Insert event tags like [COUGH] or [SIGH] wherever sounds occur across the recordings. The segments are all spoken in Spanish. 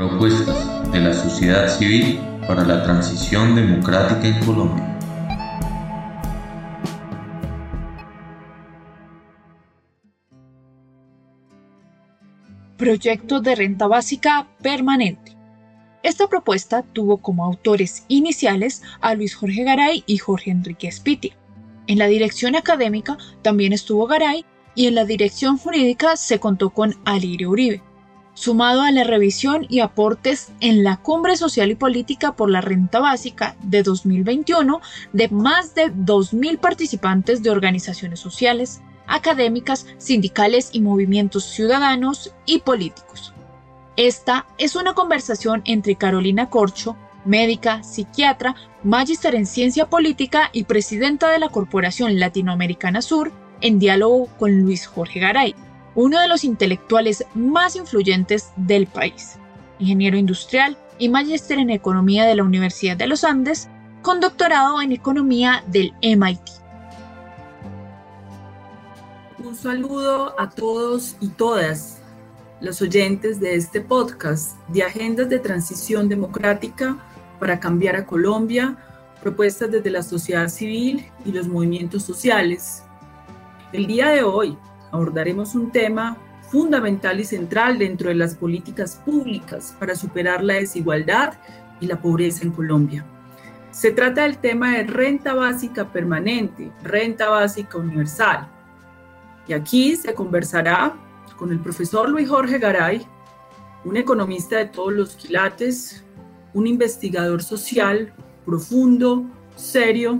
Propuestas de la sociedad civil para la transición democrática en Colombia. Proyecto de renta básica permanente. Esta propuesta tuvo como autores iniciales a Luis Jorge Garay y Jorge Enrique Spitia. En la dirección académica también estuvo Garay y en la dirección jurídica se contó con Alirio Uribe, sumado a la revisión y aportes en la Cumbre Social y Política por la Renta Básica de 2021 de más de 2.000 participantes de organizaciones sociales, académicas, sindicales y movimientos ciudadanos y políticos. Esta es una conversación entre Carolina Corcho, médica, psiquiatra, magíster en ciencia política y presidenta de la Corporación Latinoamericana Sur, en diálogo con Luis Jorge Garay, uno de los intelectuales más influyentes del país, ingeniero industrial y magíster en economía de la Universidad de los Andes, con doctorado en economía del MIT. Un saludo a todos y todas los oyentes de este podcast de Agendas de Transición Democrática para cambiar a Colombia, propuestas desde la sociedad civil y los movimientos sociales. El día de hoy abordaremos un tema fundamental y central dentro de las políticas públicas para superar la desigualdad y la pobreza en Colombia. Se trata del tema de renta básica permanente, renta básica universal. Y aquí se conversará con el profesor Luis Jorge Garay, un economista de todos los quilates, un investigador social profundo, serio,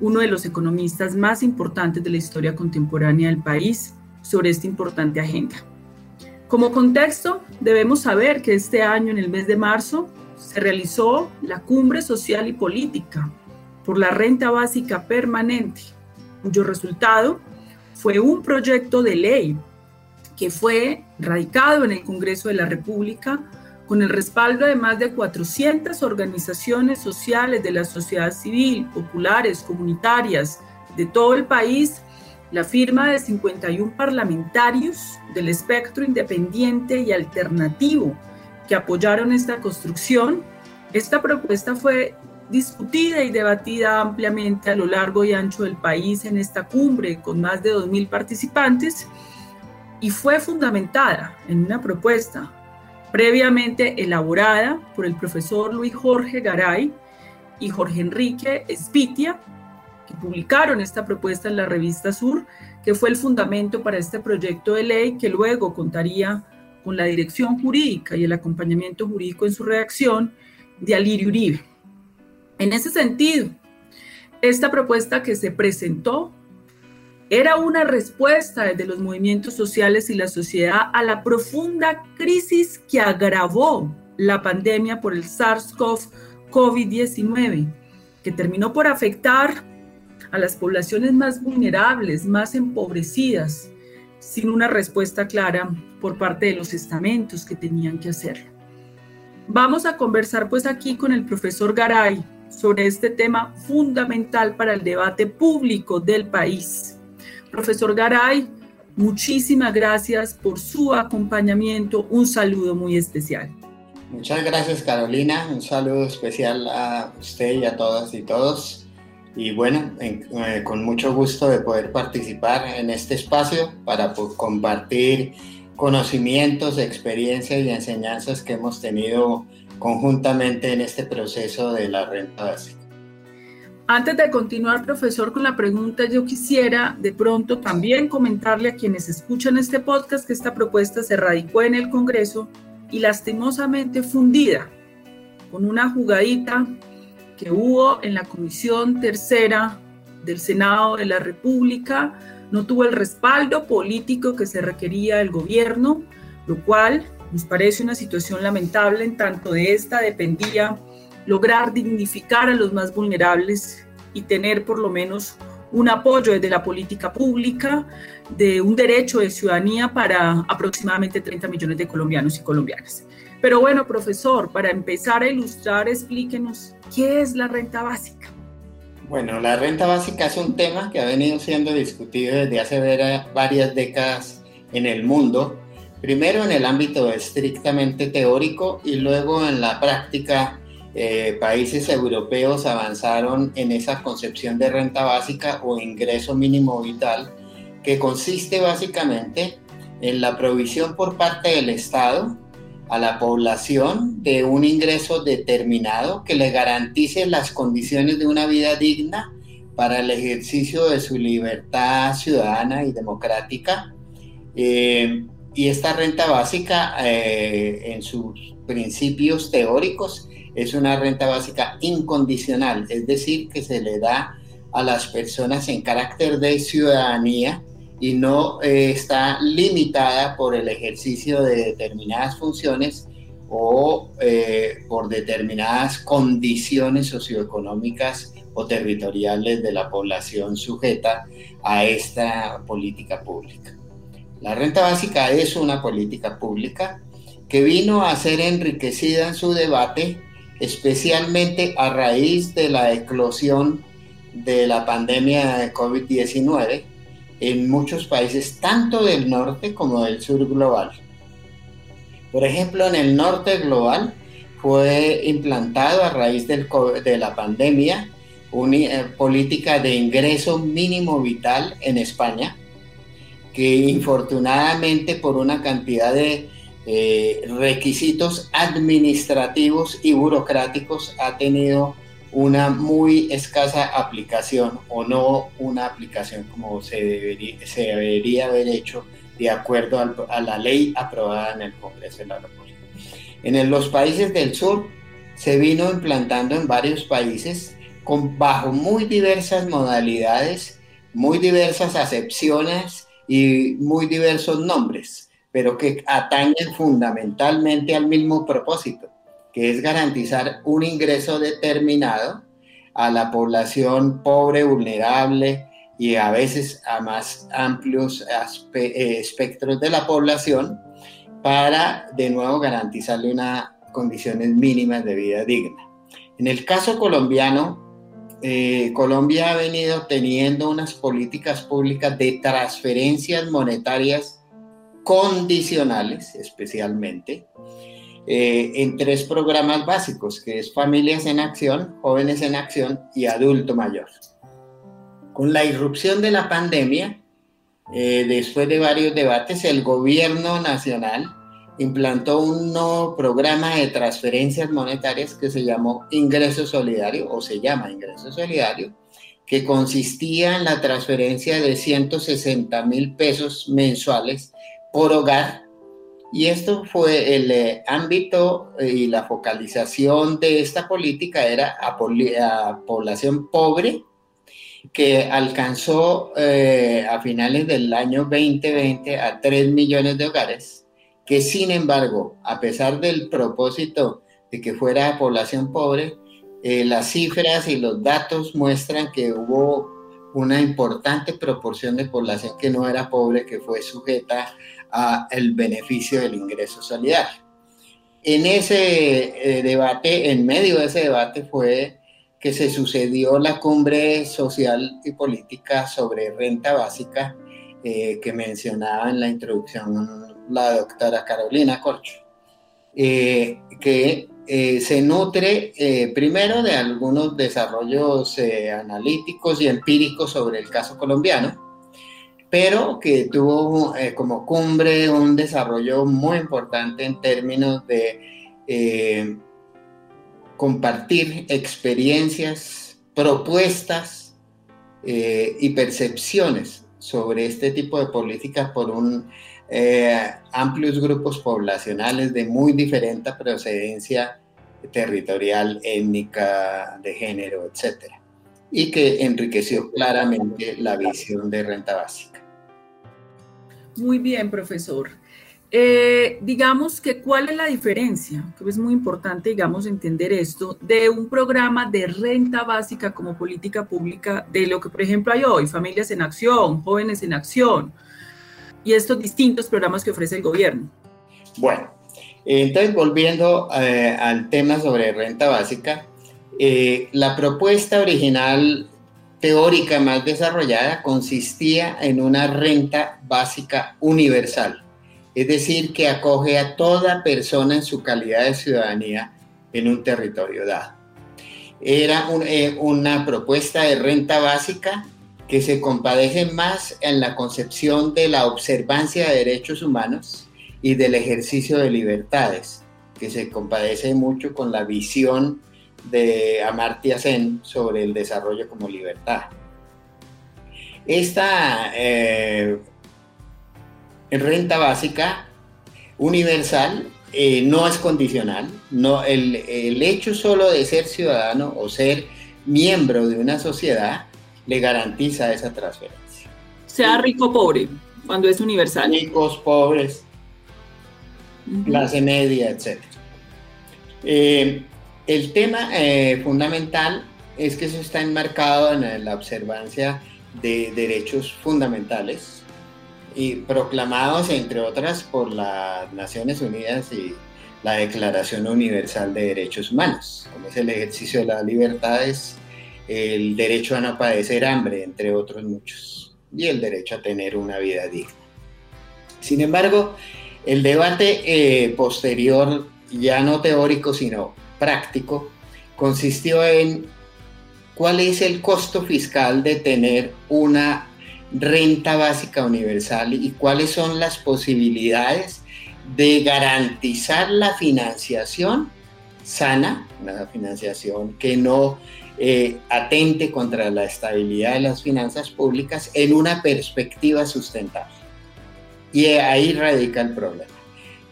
uno de los economistas más importantes de la historia contemporánea del país sobre esta importante agenda. Como contexto, debemos saber que este año, en el mes de marzo, se realizó la Cumbre Social y Política por la Renta Básica Permanente, cuyo resultado fue un proyecto de ley que fue radicado en el Congreso de la República con el respaldo de más de 400 organizaciones sociales de la sociedad civil, populares, comunitarias de todo el país, la firma de 51 parlamentarios del espectro independiente y alternativo que apoyaron esta construcción, esta propuesta fue discutida y debatida ampliamente a lo largo y ancho del país en esta cumbre con más de 2.000 participantes y fue fundamentada en una propuesta previamente elaborada por el profesor Luis Jorge Garay y Jorge Enrique Espitia, publicaron esta propuesta en la revista Sur, que fue el fundamento para este proyecto de ley que luego contaría con la dirección jurídica y el acompañamiento jurídico en su redacción de Alirio Uribe. En ese sentido, esta propuesta que se presentó era una respuesta desde los movimientos sociales y la sociedad a la profunda crisis que agravó la pandemia por el SARS-CoV-19, que terminó por afectar a las poblaciones más vulnerables, más empobrecidas, sin una respuesta clara por parte de los estamentos que tenían que hacerlo. Vamos a conversar pues aquí con el profesor Garay sobre este tema fundamental para el debate público del país Profesor Garay, muchísimas gracias por su acompañamiento. Un saludo muy especial. Muchas gracias Carolina, un saludo especial a usted y a todas y todos. Y bueno, eh, con mucho gusto de poder participar en este espacio para compartir conocimientos, experiencias y enseñanzas que hemos tenido conjuntamente en este proceso de la renta básica. Antes de continuar, profesor, con la pregunta, yo quisiera de pronto también comentarle a quienes escuchan este podcast que esta propuesta se radicó en el Congreso y lastimosamente fundida con una jugadita que hubo en la Comisión Tercera del Senado de la República, no tuvo el respaldo político que se requería del gobierno, lo cual nos parece una situación lamentable, en tanto de esta dependía lograr dignificar a los más vulnerables y tener por lo menos un apoyo desde la política pública de un derecho de ciudadanía para aproximadamente 30 millones de colombianos y colombianas. Pero bueno, profesor, para empezar a ilustrar, explíquenos qué es la renta básica. Bueno, la renta básica es un tema que ha venido siendo discutido desde hace varias décadas en el mundo primero en el ámbito estrictamente teórico y luego en la práctica eh, países europeos avanzaron en esa concepción de renta básica o ingreso mínimo vital que consiste básicamente en la provisión por parte del Estado a la población de un ingreso determinado que le garantice las condiciones de una vida digna para el ejercicio de su libertad ciudadana y democrática. Eh, y esta renta básica, eh, en sus principios teóricos, es una renta básica incondicional, es decir, que se le da a las personas en carácter de ciudadanía y no eh, está limitada por el ejercicio de determinadas funciones o eh, por determinadas condiciones socioeconómicas o territoriales de la población sujeta a esta política pública. La renta básica es una política pública que vino a ser enriquecida en su debate, especialmente a raíz de la eclosión de la pandemia de COVID-19 en muchos países, tanto del norte como del sur global. Por ejemplo, en el norte global fue implantado a raíz de la pandemia una eh, política de ingreso mínimo vital en España, que infortunadamente por una cantidad de eh, requisitos administrativos y burocráticos ha tenido una muy escasa aplicación o no una aplicación como se debería, haber hecho de acuerdo a la ley aprobada en el Congreso de la República. En los países del sur se vino implantando en varios países con, bajo muy diversas modalidades, muy diversas acepciones y muy diversos nombres, pero que atañen fundamentalmente al mismo propósito, es garantizar un ingreso determinado a la población pobre, vulnerable y a veces a más amplios eh, espectros de la población para de nuevo garantizarle unas condiciones mínimas de vida digna. En el caso colombiano, eh, Colombia ha venido teniendo unas políticas públicas de transferencias monetarias condicionales, especialmente, eh, en tres programas básicos, que es Familias en Acción, Jóvenes en Acción y Adulto Mayor. Con la irrupción de la pandemia, eh, después de varios debates, el gobierno nacional implantó un nuevo programa de transferencias monetarias que se llamó Ingreso Solidario, o se llama Ingreso Solidario, que consistía en la transferencia de 160 mil pesos mensuales por hogar y esto fue el eh, ámbito eh, y la focalización de esta política era a, población pobre que alcanzó eh, a finales del año 2020 a 3 millones de hogares, que sin embargo, a pesar del propósito de que fuera población pobre, las cifras y los datos muestran que hubo una importante proporción de población que no era pobre, que fue sujeta a el beneficio del ingreso solidario. En ese eh, debate, en medio de ese debate fue que se sucedió la cumbre social y política sobre renta básica eh, que mencionaba en la introducción la doctora Carolina Corcho, eh, que se nutre primero de algunos desarrollos analíticos y empíricos sobre el caso colombiano, pero que tuvo eh, como cumbre un desarrollo muy importante en términos de eh, compartir experiencias, propuestas eh, y percepciones sobre este tipo de políticas por un amplios grupos poblacionales de muy diferente procedencia territorial, étnica, de género, etc. Y que enriqueció claramente la visión de renta básica. Muy bien, profesor. Eh, digamos que cuál es la diferencia, que es muy importante, digamos, entender esto, de un programa de renta básica como política pública de lo que, por ejemplo, hay hoy, familias en acción, jóvenes en acción, y estos distintos programas que ofrece el gobierno. Bueno, entonces volviendo eh, al tema sobre renta básica, eh, la propuesta original teórica más desarrollada consistía en una renta básica universal, es decir, que acoge a toda persona en su calidad de ciudadanía en un territorio dado. Era eh, una propuesta de renta básica que se compadece más en la concepción de la observancia de derechos humanos y del ejercicio de libertades, que se compadece mucho con la visión de Amartya Sen sobre el desarrollo como libertad. Esta eh, renta básica universal eh, no es condicional, no, el, el, hecho solo de ser ciudadano o ser miembro de una sociedad le garantiza esa transferencia. Sea rico o pobre, cuando es universal. Ricos, pobres, clase media, etc. Eh, el tema eh, fundamental es que eso está enmarcado en la observancia de derechos fundamentales y proclamados, entre otras, por las Naciones Unidas y la Declaración Universal de Derechos Humanos, como es el ejercicio de las libertades, el derecho a no padecer hambre, entre otros muchos, y el derecho a tener una vida digna. Sin embargo, el debate eh, posterior, ya no teórico, sino práctico, consistió en cuál es el costo fiscal de tener una renta básica universal y cuáles son las posibilidades de garantizar la financiación sana, una financiación que no eh, atente contra la estabilidad de las finanzas públicas en una perspectiva sustentable. Y ahí radica el problema.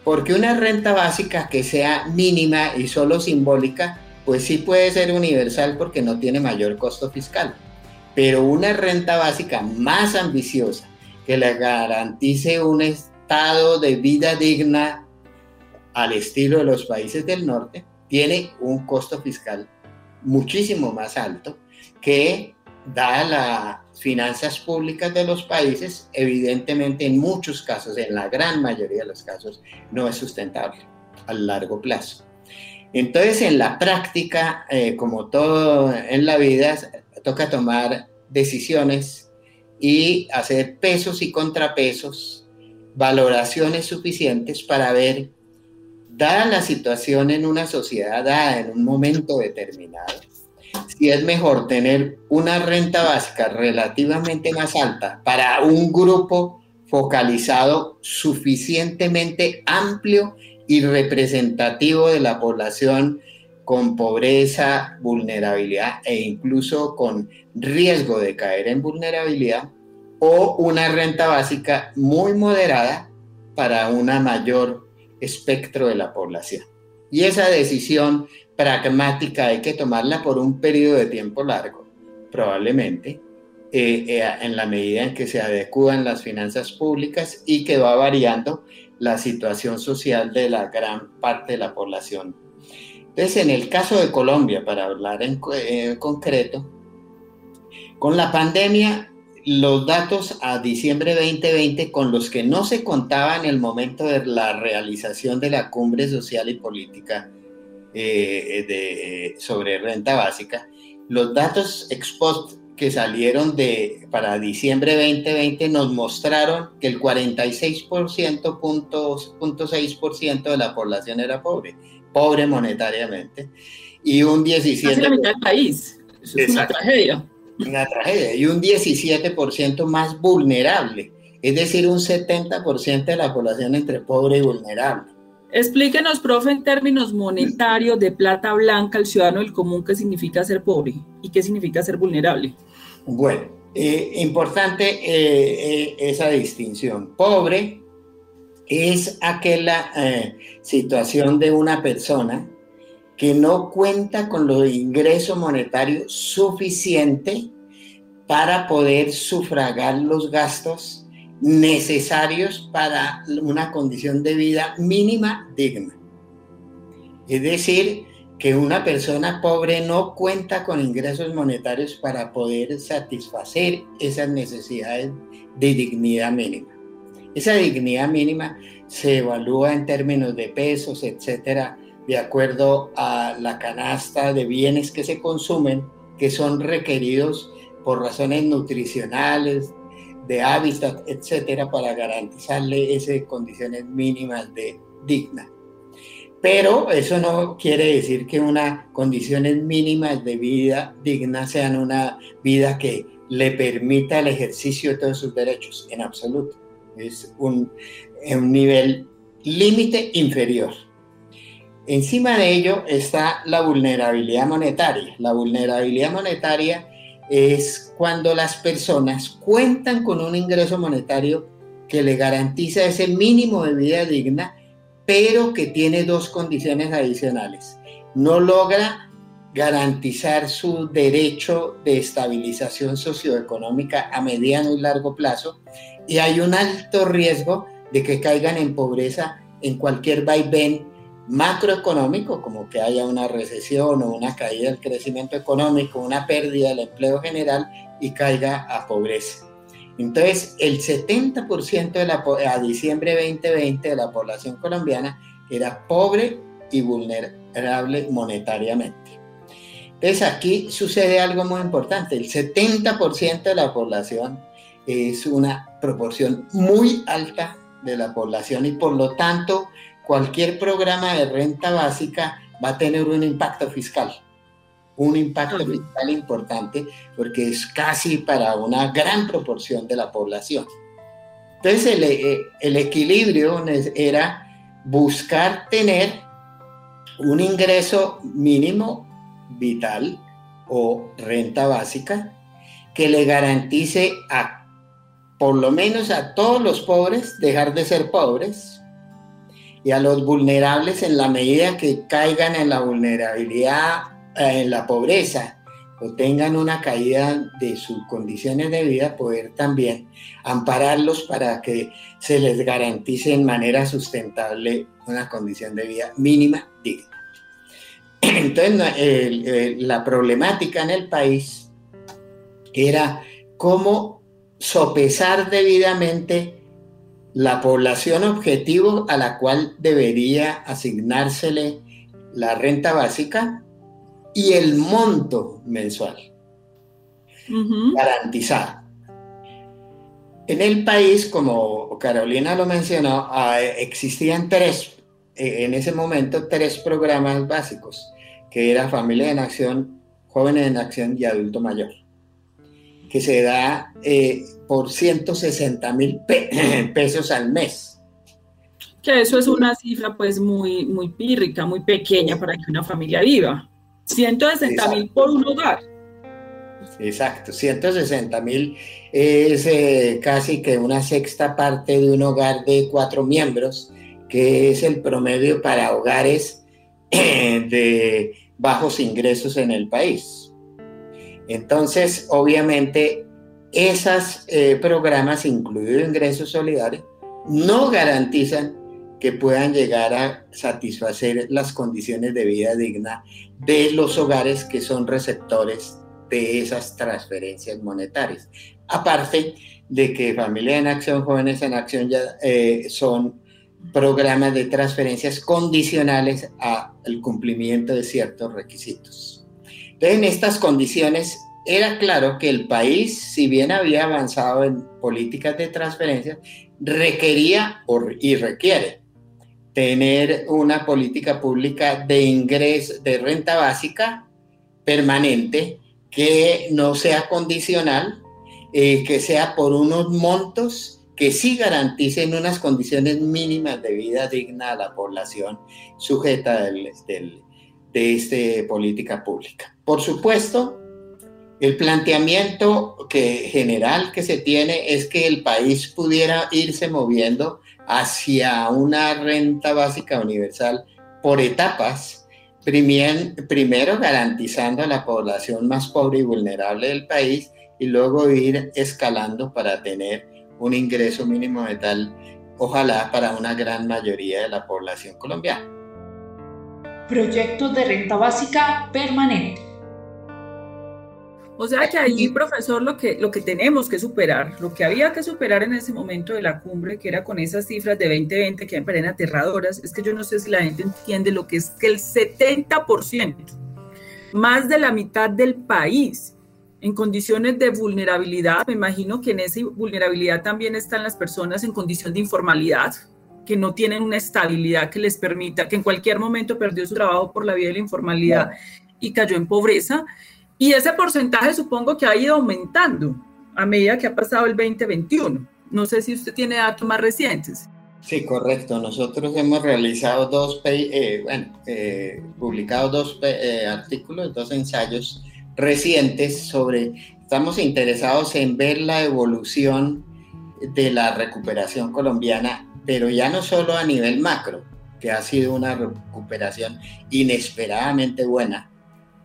Porque una renta básica que sea mínima y solo simbólica, pues sí puede ser universal porque no tiene mayor costo fiscal. Pero una renta básica más ambiciosa que le garantice un estado de vida digna al estilo de los países del norte, tiene un costo fiscal muchísimo más alto que da las finanzas públicas de los países, evidentemente en muchos casos, en la gran mayoría de los casos, no es sustentable a largo plazo. Entonces, en la práctica, eh, como todo en la vida, toca tomar decisiones y hacer pesos y contrapesos, valoraciones suficientes para ver, dada la situación en una sociedad, dada en un momento determinado, si es mejor tener una renta básica relativamente más alta para un grupo focalizado suficientemente amplio y representativo de la población con pobreza, vulnerabilidad e incluso con riesgo de caer en vulnerabilidad, o una renta básica muy moderada para una mayor espectro de la población. Y esa decisión pragmática hay que tomarla por un periodo de tiempo largo, probablemente, eh, eh, en la medida en que se adecúan las finanzas públicas y que va variando la situación social de la gran parte de la población. Entonces, en el caso de Colombia, para hablar en, eh, concreto, con la pandemia, los datos a diciembre 2020 con los que no se contaba en el momento de la realización de la cumbre social y política eh, de, sobre renta básica, los datos ex post que salieron de, para diciembre 2020 nos mostraron que el 46.6% de la población era pobre pobre monetariamente, y un 17%... la mitad del país, es una tragedia. Una tragedia, y un 17% más vulnerable, es decir, un 70% de la población entre pobre y vulnerable. Explíquenos, profe, en términos monetarios de plata blanca, el ciudadano del común, qué significa ser pobre y qué significa ser vulnerable. Bueno, eh, importante eh, eh, esa distinción. Pobre es aquella situación de una persona que no cuenta con los ingresos monetarios suficiente para poder sufragar los gastos necesarios para una condición de vida mínima digna. Es decir, que una persona pobre no cuenta con ingresos monetarios para poder satisfacer esas necesidades de dignidad mínima. Esa dignidad mínima se evalúa en términos de pesos, etcétera, de acuerdo a la canasta de bienes que se consumen, que son requeridos por razones nutricionales, de hábitat, etcétera, para garantizarle esas condiciones mínimas de digna. Pero eso no quiere decir que unas condiciones mínimas de vida digna sean una vida que le permita el ejercicio de todos sus derechos, en absoluto. Es un, un nivel límite inferior. Encima de ello está la vulnerabilidad monetaria. La vulnerabilidad monetaria es cuando las personas cuentan con un ingreso monetario que le garantiza ese mínimo de vida digna, pero que tiene dos condiciones adicionales. No logra garantizar su derecho de estabilización socioeconómica a mediano y largo plazo y hay un alto riesgo de que caigan en pobreza en cualquier vaivén macroeconómico, como que haya una recesión o una caída del crecimiento económico, una pérdida del empleo general y caiga a pobreza. Entonces, el 70% de la, a diciembre 2020 de la población colombiana era pobre y vulnerable monetariamente. Entonces, aquí sucede algo muy importante. El 70% de la población es una proporción muy alta de la población y por lo tanto cualquier programa de renta básica va a tener un impacto fiscal, un impacto fiscal importante porque es casi para una gran proporción de la población. Entonces el, eh, el equilibrio era buscar tener un ingreso mínimo vital o renta básica que le garantice a por lo menos a todos los pobres dejar de ser pobres y a los vulnerables en la medida que caigan en la vulnerabilidad, eh, en la pobreza o tengan una caída de sus condiciones de vida, poder también ampararlos para que se les garantice en manera sustentable una condición de vida mínima digna. [CLEARS THROAT] Entonces, la problemática en el país era cómo sopesar debidamente la población objetivo a la cual debería asignársele la renta básica y el monto mensual garantizado. En el país, como Carolina lo mencionó, existían tres, eh, en ese momento, tres programas básicos, que era Familia en Acción, Jóvenes en Acción y Adulto Mayor, que se da eh, por 160 mil [CLEARS THROAT] pesos al mes. Que eso es una cifra pues muy, muy pírrica, muy pequeña para que una familia viva. 160 mil por un hogar. Exacto, 160 mil es eh, casi que una sexta parte de un hogar de cuatro miembros, que es el promedio para hogares [CLEARS THROAT] de bajos ingresos en el país. Entonces, obviamente, esos eh, programas, incluido ingresos solidarios, no garantizan que puedan llegar a satisfacer las condiciones de vida digna de los hogares que son receptores de esas transferencias monetarias. Aparte de que Familia en Acción, Jóvenes en Acción ya eh, son programas de transferencias condicionales al cumplimiento de ciertos requisitos. Entonces, en estas condiciones era claro que el país, si bien había avanzado en políticas de transferencia, requería y requiere tener una política pública de ingreso, de renta básica permanente, que no sea condicional, eh, que sea por unos montos que sí garanticen unas condiciones mínimas de vida digna a la población sujeta del, de esta política pública. Por supuesto, el planteamiento general que se tiene es que el país pudiera irse moviendo hacia una renta básica universal por etapas, primero garantizando a la población más pobre y vulnerable del país y luego ir escalando para tener un ingreso mínimo de tal, ojalá para una gran mayoría de la población colombiana. Proyectos de renta básica permanente. O sea que ahí, profesor, lo que, lo que tenemos que superar, lo que había que superar en ese momento de la cumbre, que era con esas cifras de 2020 que me parecen aterradoras, es que yo no sé si la gente entiende lo que es que el 70%, más de la mitad del país, en condiciones de vulnerabilidad. Me imagino que en esa vulnerabilidad también están las personas en condición de informalidad, que no tienen una estabilidad que les permita, que en cualquier momento perdió su trabajo por la vía de la informalidad y cayó en pobreza. Y ese porcentaje supongo que ha ido aumentando a medida que ha pasado el 2021. No sé si usted tiene datos más recientes. Sí, correcto. Nosotros hemos realizado dos, eh, eh, publicado dos eh, artículos, dos ensayos recientes sobre, estamos interesados en ver la evolución de la recuperación colombiana, pero ya no solo a nivel macro, que ha sido una recuperación inesperadamente buena,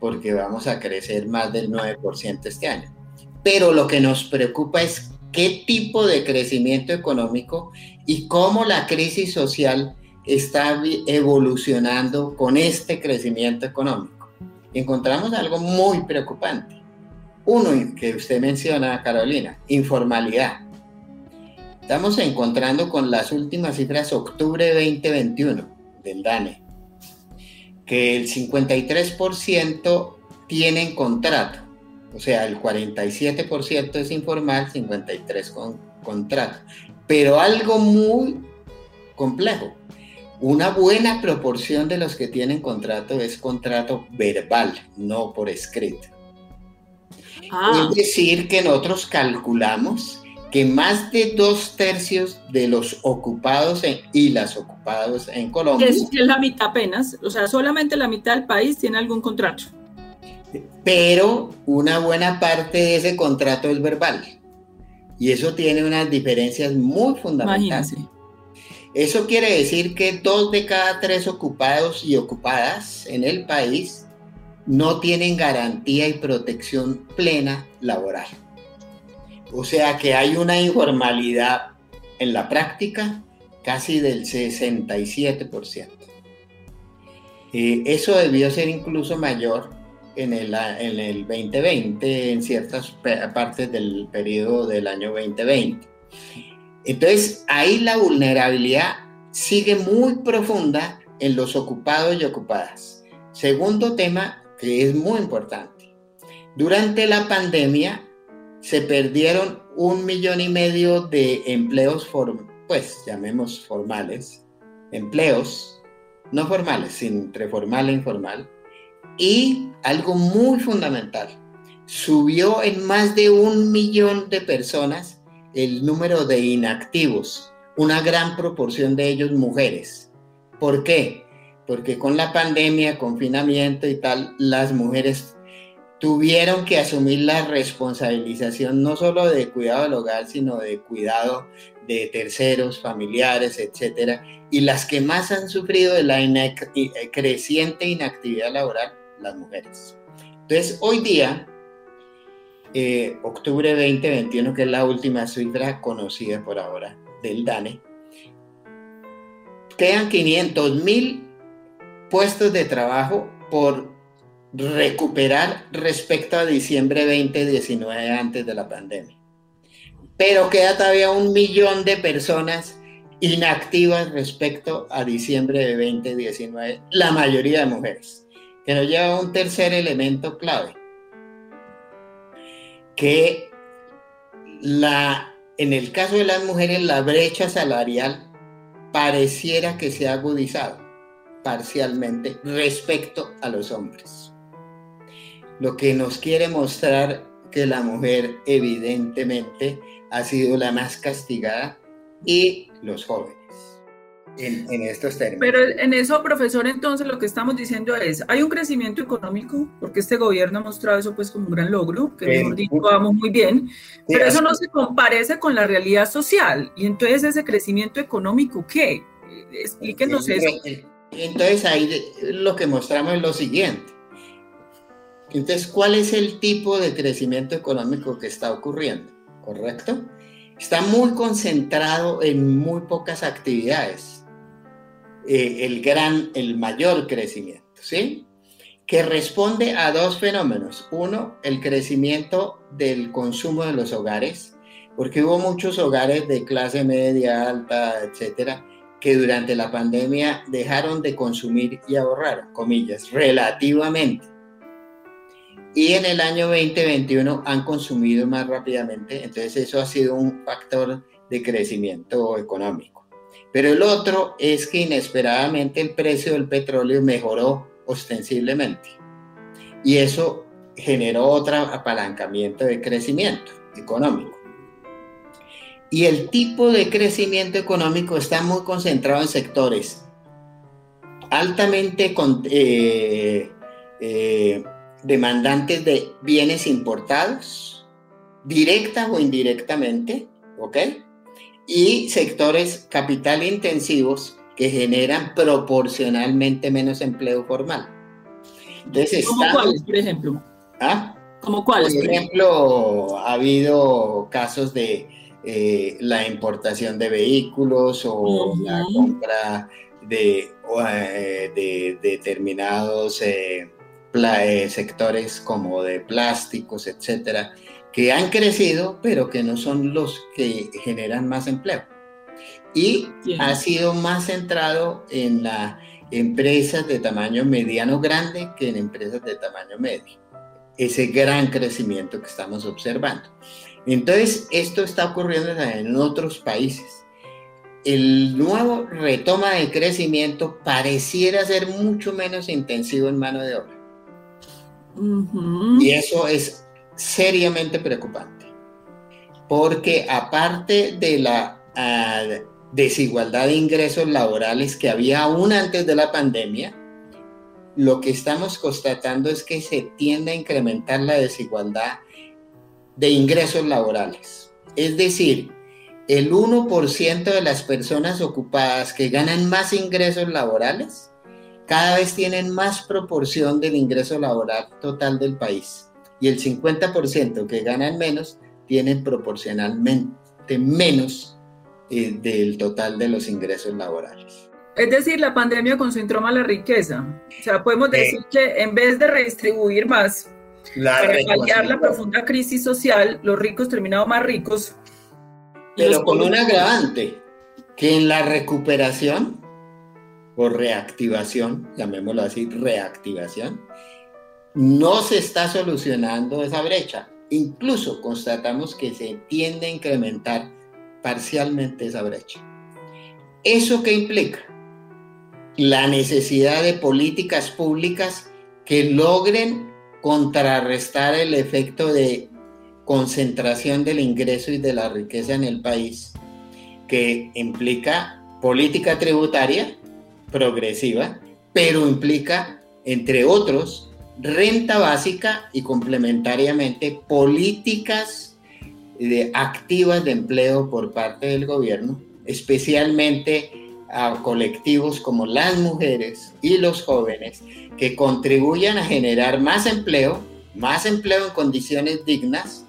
porque vamos a crecer más del 9% este año. Pero lo que nos preocupa es qué tipo de crecimiento económico y cómo la crisis social está evolucionando con este crecimiento económico. Encontramos algo muy preocupante. Uno que usted menciona, Carolina, informalidad. Estamos encontrando con las últimas cifras octubre 2021 del DANE, que el 53% tienen contrato o sea, el 47% es informal, 53% con contrato. Pero algo muy complejo. Una buena proporción de los que tienen contrato es contrato verbal, no por escrito. Ah. Es decir, que nosotros calculamos que más de dos tercios de los ocupados y las ocupadas en Colombia. Es, es la mitad apenas, o sea, solamente la mitad del país tiene algún contrato pero una buena parte de ese contrato es verbal. Y eso tiene unas diferencias muy fundamentales. Eso quiere decir que dos de cada tres ocupados y ocupadas en el país no tienen garantía y protección plena laboral. O sea que hay una informalidad en la práctica casi del 67%. Eh, eso debió ser incluso mayor en el, en el 2020, en ciertas partes del periodo del año 2020. Entonces, ahí la vulnerabilidad sigue muy profunda en los ocupados y ocupadas. Segundo tema que es muy importante. Durante la pandemia se perdieron un millón y medio de empleos, pues llamemos formales, empleos no formales, entre formal e informal, y algo muy fundamental, subió en más de un millón de personas el número de inactivos, una gran proporción de ellos mujeres. ¿Por qué? Porque con la pandemia, confinamiento y tal, las mujeres tuvieron que asumir la responsabilización no solo de cuidado del hogar, sino de cuidado de terceros, familiares, etcétera, y las que más han sufrido de la creciente inactividad laboral las mujeres. Entonces, hoy día, eh, octubre 2021, que es la última cifra conocida por ahora del DANE, quedan 500 mil puestos de trabajo por recuperar respecto a diciembre 2019 antes de la pandemia. Pero queda todavía un millón de personas inactivas respecto a diciembre de 2019, la mayoría de mujeres que nos lleva a un tercer elemento clave, que la, en el caso de las mujeres la brecha salarial pareciera que se ha agudizado parcialmente respecto a los hombres. Lo que nos quiere mostrar que la mujer evidentemente ha sido la más castigada y los jóvenes en, estos términos. Pero en eso, profesor, entonces lo que estamos diciendo es, hay un crecimiento económico, porque este gobierno ha mostrado eso pues como un gran logro, que mejor dicho, vamos muy bien, pero eso no se comparece con la realidad social. Y entonces ese crecimiento económico, ¿qué? Explíquenos eso. Entonces ahí lo que mostramos es lo siguiente. Entonces, ¿cuál es el tipo de crecimiento económico que está ocurriendo? ¿Correcto? Está muy concentrado en muy pocas actividades eh, el gran, el mayor crecimiento, ¿sí? Que responde a dos fenómenos. Uno, el crecimiento del consumo de los hogares, porque hubo muchos hogares de clase media, alta, etcétera, que durante la pandemia dejaron de consumir y ahorrar, comillas, relativamente. Y en el año 2021 han consumido más rápidamente, entonces eso ha sido un factor de crecimiento económico. Pero el otro es que inesperadamente el precio del petróleo mejoró ostensiblemente y eso generó otro apalancamiento de crecimiento económico. Y el tipo de crecimiento económico está muy concentrado en sectores altamente eh, eh, demandantes de bienes importados, directa o indirectamente, ¿ok? Y sectores capital intensivos que generan proporcionalmente menos empleo formal. Entonces, ¿Cómo cuáles, por ejemplo? ¿Ah? ¿Cómo cuáles? Por ejemplo, ha habido casos de eh, la importación de vehículos o la compra de, eh, de determinados eh, sectores como de plásticos, etcétera, que han crecido, pero que no son los que generan más empleo. Y ha sido más centrado en las empresas de tamaño mediano grande que en empresas de tamaño medio. Ese gran crecimiento que estamos observando. Entonces, esto está ocurriendo en otros países. El nuevo retoma de crecimiento pareciera ser mucho menos intensivo en mano de obra. Y eso es seriamente preocupante, porque aparte de la ah, desigualdad de ingresos laborales que había aún antes de la pandemia, lo que estamos constatando es que se tiende a incrementar la desigualdad de ingresos laborales. Es decir, el 1% de las personas ocupadas que ganan más ingresos laborales cada vez tienen más proporción del ingreso laboral total del país y el 50% que ganan menos tienen proporcionalmente menos eh, del total de los ingresos laborales. Es decir, la pandemia concentró más la riqueza. O sea, podemos decir que en vez de redistribuir más, para paliar la profunda crisis social, los ricos terminaron más ricos. Pero con un agravante, que en la recuperación o reactivación, llamémoslo así, reactivación, no se está solucionando esa brecha. Incluso constatamos que se tiende a incrementar parcialmente esa brecha. ¿Eso qué implica? La necesidad de políticas públicas que logren contrarrestar el efecto de concentración del ingreso y de la riqueza en el país, que implica política tributaria progresiva, pero implica, entre otros, renta básica y complementariamente políticas de, activas de empleo por parte del gobierno, especialmente a colectivos como las mujeres y los jóvenes que contribuyan a generar más empleo, más empleo en condiciones dignas,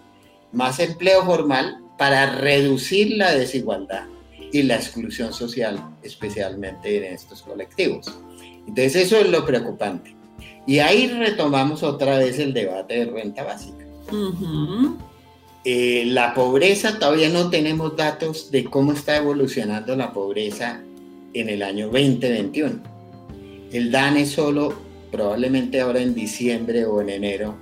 más empleo formal para reducir la desigualdad y la exclusión social, especialmente en estos colectivos. Entonces eso es lo preocupante. Y ahí retomamos otra vez el debate de renta básica. Eh, la pobreza, todavía no tenemos datos de cómo está evolucionando la pobreza en el año 2021. El DANE solo, probablemente ahora en diciembre o en enero,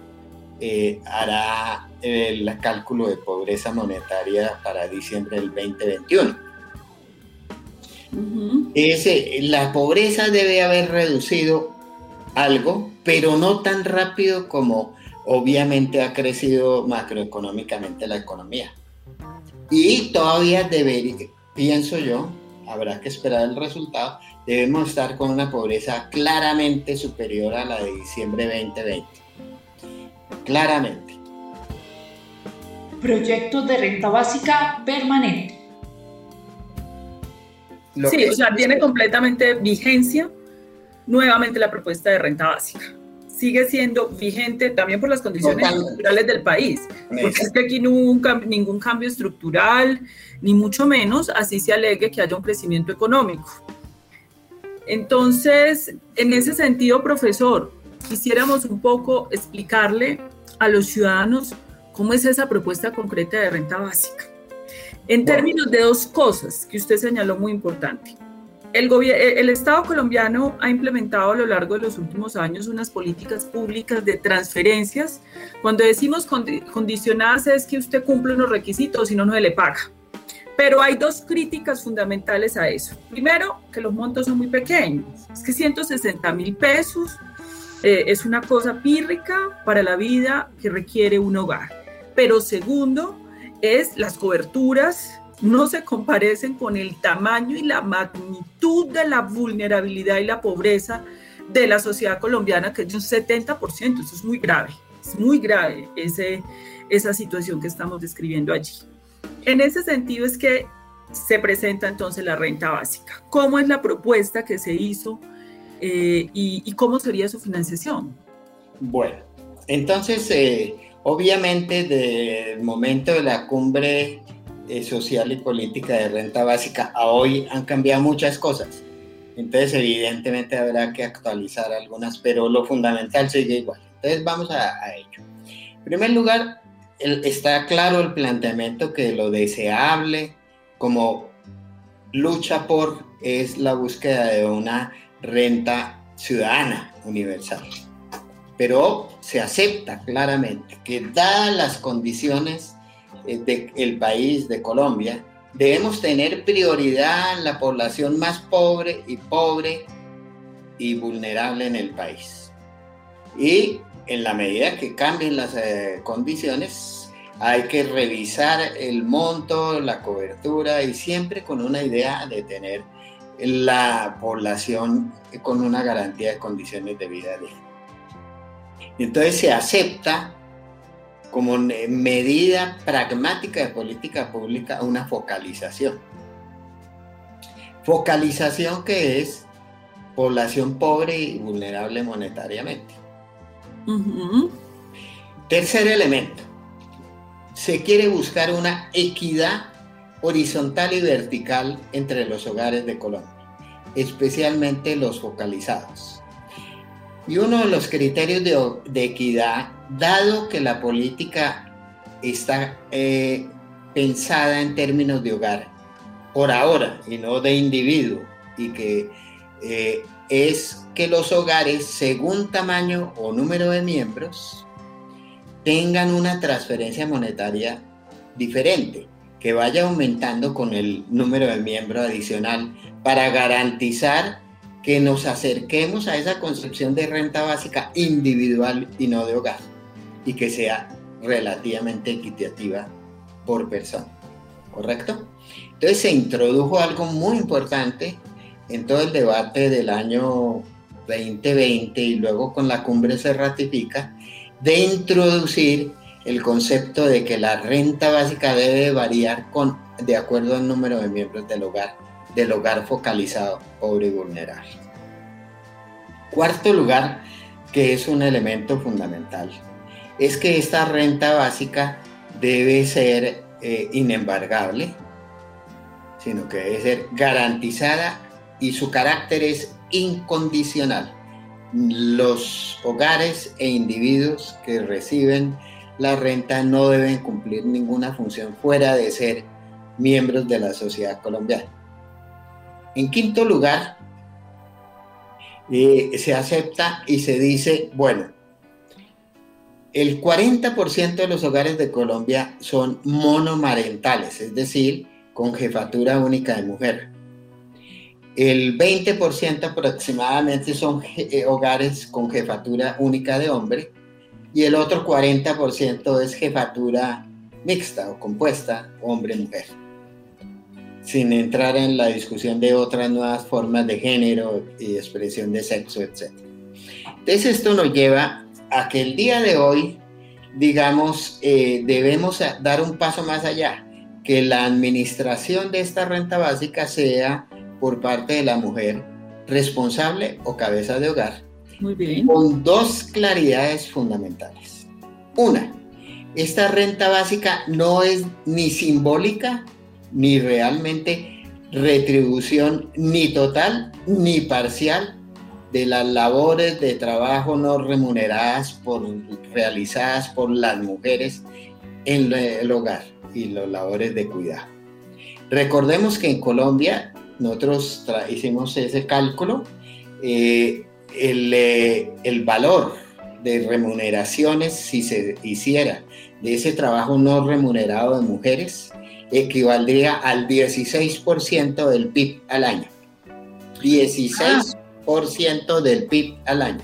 eh, hará el cálculo de pobreza monetaria para diciembre del 2021 la pobreza debe haber reducido algo, pero no tan rápido como obviamente ha crecido macroeconómicamente la economía. Y todavía debería, pienso yo, habrá que esperar el resultado, debemos estar con una pobreza claramente superior a la de diciembre 2020. Claramente. Proyectos de renta básica permanente sí, o sea, tiene completamente vigencia nuevamente la propuesta de renta básica. Sigue siendo vigente también por las condiciones estructurales del país, porque es que aquí no hubo ningún cambio estructural, ni mucho menos así se alegue que haya un crecimiento económico. Entonces, en ese sentido, profesor, quisiéramos un poco explicarle a los ciudadanos cómo es esa propuesta concreta de renta básica. En términos de dos cosas que usted señaló muy importante. el, el, Estado colombiano ha implementado a lo largo de los últimos años unas políticas públicas de transferencias. Cuando decimos condicionadas es que usted cumple unos requisitos, si no, no se le paga. Pero hay dos críticas fundamentales a eso. Primero, que los montos son muy pequeños. Es que 160 mil pesos eh, es una cosa pírrica para la vida que requiere un hogar. Pero segundo, es las coberturas no se comparecen con el tamaño y la magnitud de la vulnerabilidad y la pobreza de la sociedad colombiana, que es de un 70%. Eso es muy grave, es muy grave ese, esa situación que estamos describiendo allí. En ese sentido es que se presenta entonces la renta básica. ¿Cómo es la propuesta que se hizo eh, y, cómo sería su financiación? Bueno, entonces, eh, obviamente, del momento de la cumbre eh, social y política de renta básica a hoy han cambiado muchas cosas. Entonces, evidentemente habrá que actualizar algunas, pero lo fundamental sigue igual. Entonces, vamos a, ello. En primer lugar, está claro el planteamiento que lo deseable como lucha por es la búsqueda de una renta ciudadana universal. Pero se acepta claramente que dadas las condiciones eh, del país, de Colombia, debemos tener prioridad en la población más pobre y pobre y vulnerable en el país. Y en la medida que cambien las eh, condiciones, hay que revisar el monto, la cobertura y siempre con una idea de tener la población con una garantía de condiciones de vida digna. Entonces se acepta como medida pragmática de política pública una focalización. Focalización que es población pobre y vulnerable monetariamente. Tercer elemento, se quiere buscar una equidad horizontal y vertical entre los hogares de Colombia, especialmente los focalizados. Y uno de los criterios de, equidad, dado que la política está eh, pensada en términos de hogar, por ahora, y no de individuo, y que eh, es que los hogares, según tamaño o número de miembros, tengan una transferencia monetaria diferente, que vaya aumentando con el número de miembros adicional para garantizar que nos acerquemos a esa concepción de renta básica individual y no de hogar, y que sea relativamente equitativa por persona. ¿Correcto? Entonces se introdujo algo muy importante en todo el debate del año 2020 y luego con la cumbre se ratifica, de introducir el concepto de que la renta básica debe variar con, de acuerdo al número de miembros del hogar, del hogar focalizado, pobre y vulnerable. Cuarto lugar, que es un elemento fundamental, es que esta renta básica debe ser eh, inembargable, sino que debe ser garantizada y su carácter es incondicional. Los hogares e individuos que reciben la renta no deben cumplir ninguna función fuera de ser miembros de la sociedad colombiana. En quinto lugar, eh, se acepta y se dice, bueno, el 40% de los hogares de Colombia son monomarentales, es decir, con jefatura única de mujer. El 20% aproximadamente son eh, hogares con jefatura única de hombre y el otro 40% es jefatura mixta o compuesta, hombre-mujer, sin entrar en la discusión de otras nuevas formas de género y expresión de sexo, etc. Entonces esto nos lleva a que el día de hoy, digamos, eh, debemos dar un paso más allá, que la administración de esta renta básica sea por parte de la mujer responsable o cabeza de hogar. Muy bien. Con dos claridades fundamentales. Una, esta renta básica no es ni simbólica ni realmente retribución ni total ni parcial de las labores de trabajo no remuneradas por, realizadas por las mujeres en el hogar y las labores de cuidado. Recordemos que en Colombia nosotros hicimos ese cálculo, eh, el, eh, el valor de remuneraciones, si se hiciera de ese trabajo no remunerado de mujeres, equivaldría al 16% del PIB al año. 16% del PIB al año.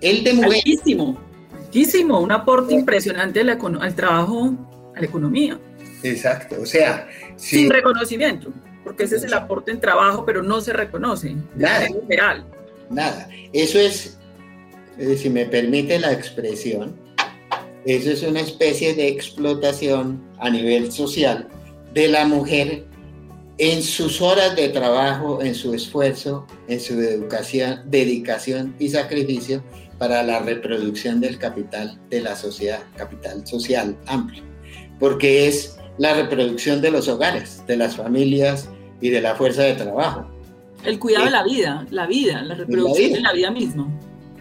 El de mujeres. Altísimo, altísimo, un aporte impresionante al, trabajo, a la economía. Exacto, o sea. Sin reconocimiento, porque ese es el aporte en trabajo, pero no se reconoce. Nada. General. Nada. Eso es, eh, si me permite la expresión, eso es una especie de explotación a nivel social de la mujer en sus horas de trabajo, en su esfuerzo, en su educación, dedicación y sacrificio para la reproducción del capital de la sociedad, capital social amplio, porque es la reproducción de los hogares, de las familias y de la fuerza de trabajo. El cuidado de la vida, la vida, la reproducción de la vida misma.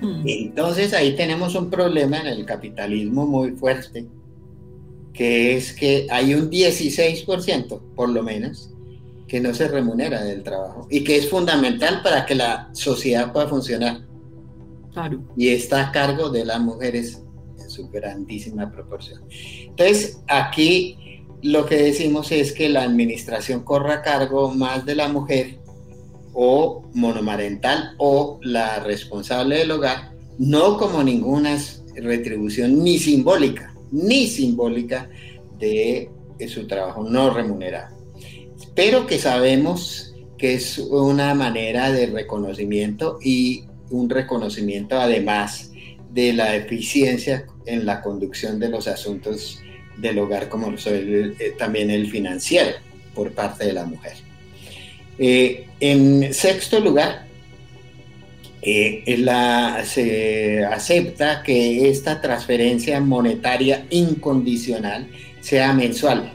Mm. Entonces ahí tenemos un problema en el capitalismo muy fuerte, que es que hay un 16%, por lo menos, que no se remunera del trabajo y que es fundamental para que la sociedad pueda funcionar. Claro. Y está a cargo de las mujeres en su grandísima proporción. Entonces, aquí lo que decimos es que la administración corra a cargo más de la mujer o monomarental o la responsable del hogar, no como ninguna retribución ni simbólica, ni simbólica de su trabajo no remunerado. Pero que sabemos que es una manera de reconocimiento y un reconocimiento además de la eficiencia en la conducción de los asuntos del hogar, como eh, también el financiero por parte de la mujer. Eh, en sexto lugar, eh, se acepta que esta transferencia monetaria incondicional sea mensual.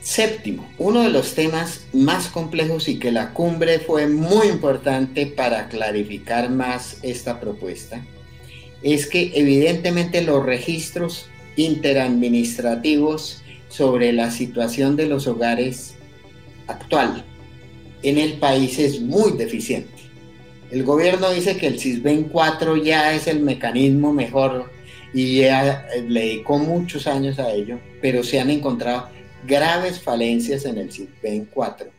Séptimo, uno de los temas más complejos y que la cumbre fue muy importante para clarificar más esta propuesta, es que evidentemente los registros interadministrativos sobre la situación de los hogares actual en el país es muy deficiente. El gobierno dice que el CISBEN 4 ya es el mecanismo mejor y ya le dedicó muchos años a ello, pero se han encontrado graves falencias en el CISBEN 4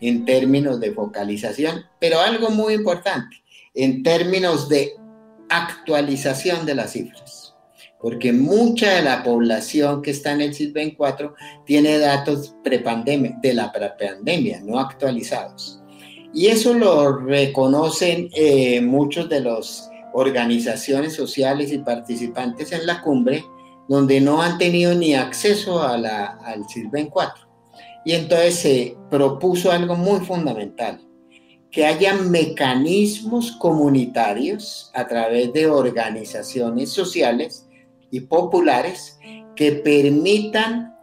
en términos de focalización, pero algo muy importante, en términos de actualización de las cifras porque mucha de la población que está en el CISBEN 4 tiene datos de la prepandemia, no actualizados. Y eso lo reconocen eh, muchos de las organizaciones sociales y participantes en la cumbre, donde no han tenido ni acceso a la, al CISBEN 4. Y entonces se propuso algo muy fundamental, que haya mecanismos comunitarios a través de organizaciones sociales y populares que permitan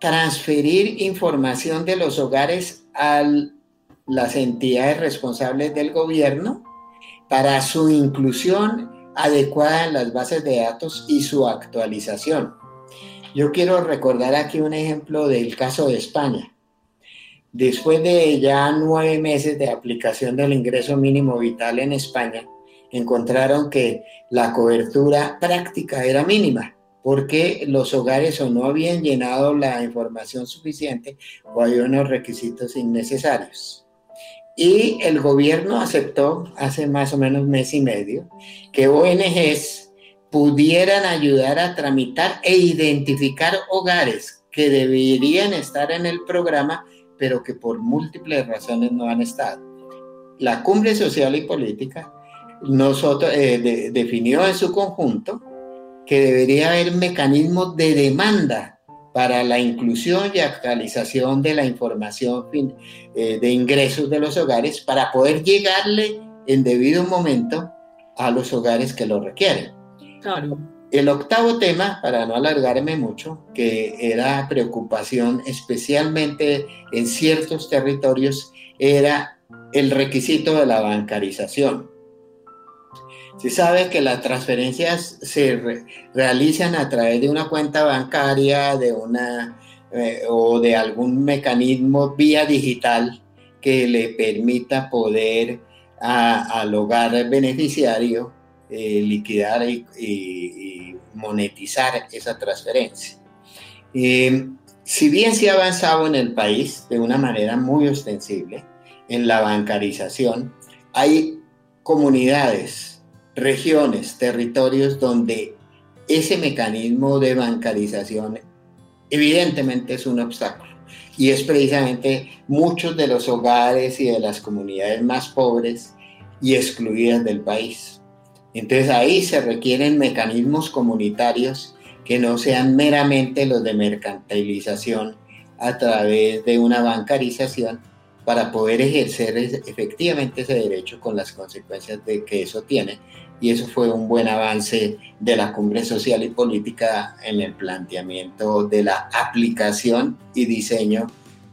transferir información de los hogares a las entidades responsables del gobierno para su inclusión adecuada en las bases de datos y su actualización. Yo quiero recordar aquí un ejemplo del caso de España. Después de ya nueve meses de aplicación del ingreso mínimo vital en España, encontraron que la cobertura práctica era mínima porque los hogares o no habían llenado la información suficiente o había unos requisitos innecesarios. Y el gobierno aceptó hace más o menos mes y medio que ONGs pudieran ayudar a tramitar e identificar hogares que deberían estar en el programa, pero que por múltiples razones no han estado. La cumbre social y política nosotros, eh, definió en su conjunto que debería haber mecanismos de demanda para la inclusión y actualización de la información eh, de ingresos de los hogares para poder llegarle en debido momento a los hogares que lo requieren. Claro. El octavo tema, para no alargarme mucho, que era preocupación especialmente en ciertos territorios, era el requisito de la bancarización. Se sabe que las transferencias se realizan a través de una cuenta bancaria, de una eh, o de algún mecanismo vía digital que le permita poder al hogar beneficiario eh, liquidar y, monetizar esa transferencia. Eh, si bien se ha avanzado en el país de una manera muy ostensible en la bancarización, hay comunidades, regiones, territorios donde ese mecanismo de bancarización evidentemente es un obstáculo. Y es precisamente muchos de los hogares y de las comunidades más pobres y excluidas del país. Entonces ahí se requieren mecanismos comunitarios que no sean meramente los de mercantilización a través de una bancarización para poder ejercer efectivamente ese derecho con las consecuencias de que eso tiene. Y eso fue un buen avance de la cumbre social y política en el planteamiento de la aplicación y diseño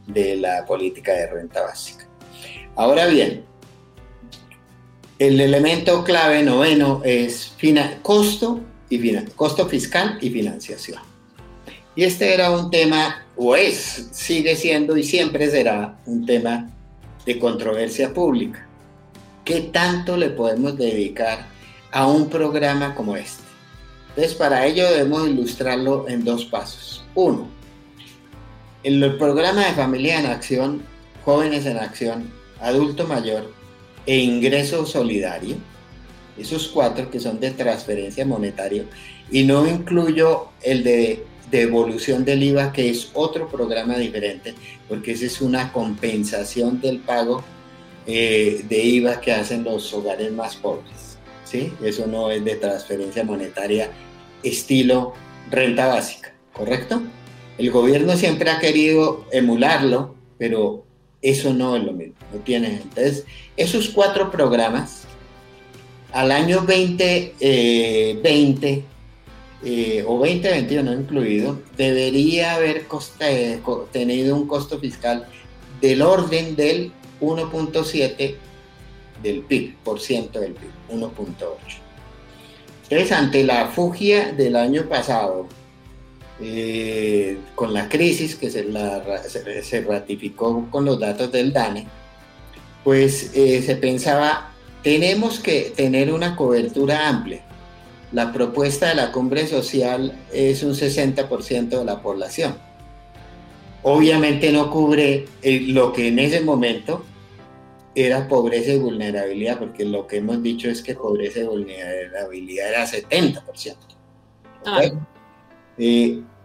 de la política de renta básica. Ahora bien, el elemento clave noveno es costo, y costo fiscal y financiación. Y este era un tema, o es, sigue siendo y siempre será un tema de controversia pública. ¿Qué tanto le podemos dedicar a un programa como este? Entonces, para ello debemos ilustrarlo en dos pasos. Uno, en el programa de Familia en Acción, Jóvenes en Acción, Adulto Mayor, e ingreso solidario, esos cuatro que son de transferencia monetaria, y no incluyo el de devolución del IVA, que es otro programa diferente, porque esa es una compensación del pago eh, de IVA que hacen los hogares más pobres. ¿sí? Eso no es de transferencia monetaria estilo renta básica, ¿correcto? El gobierno siempre ha querido emularlo, pero eso no es lo mismo, no tiene. Entonces, esos cuatro programas, al año 2020 eh, eh, o 2021 incluido, debería haber eh, tenido un costo fiscal del orden del 1.7 del PIB, por ciento del PIB, 1.8. Entonces, ante la fugia del año pasado, eh, con la crisis que se, se, ratificó con los datos del DANE, pues eh, se pensaba, tenemos que tener una cobertura amplia. La propuesta de la cumbre social es un 60% de la población. Obviamente no cubre eh, lo que en ese momento era pobreza y vulnerabilidad, porque lo que hemos dicho es que pobreza y vulnerabilidad era 70%.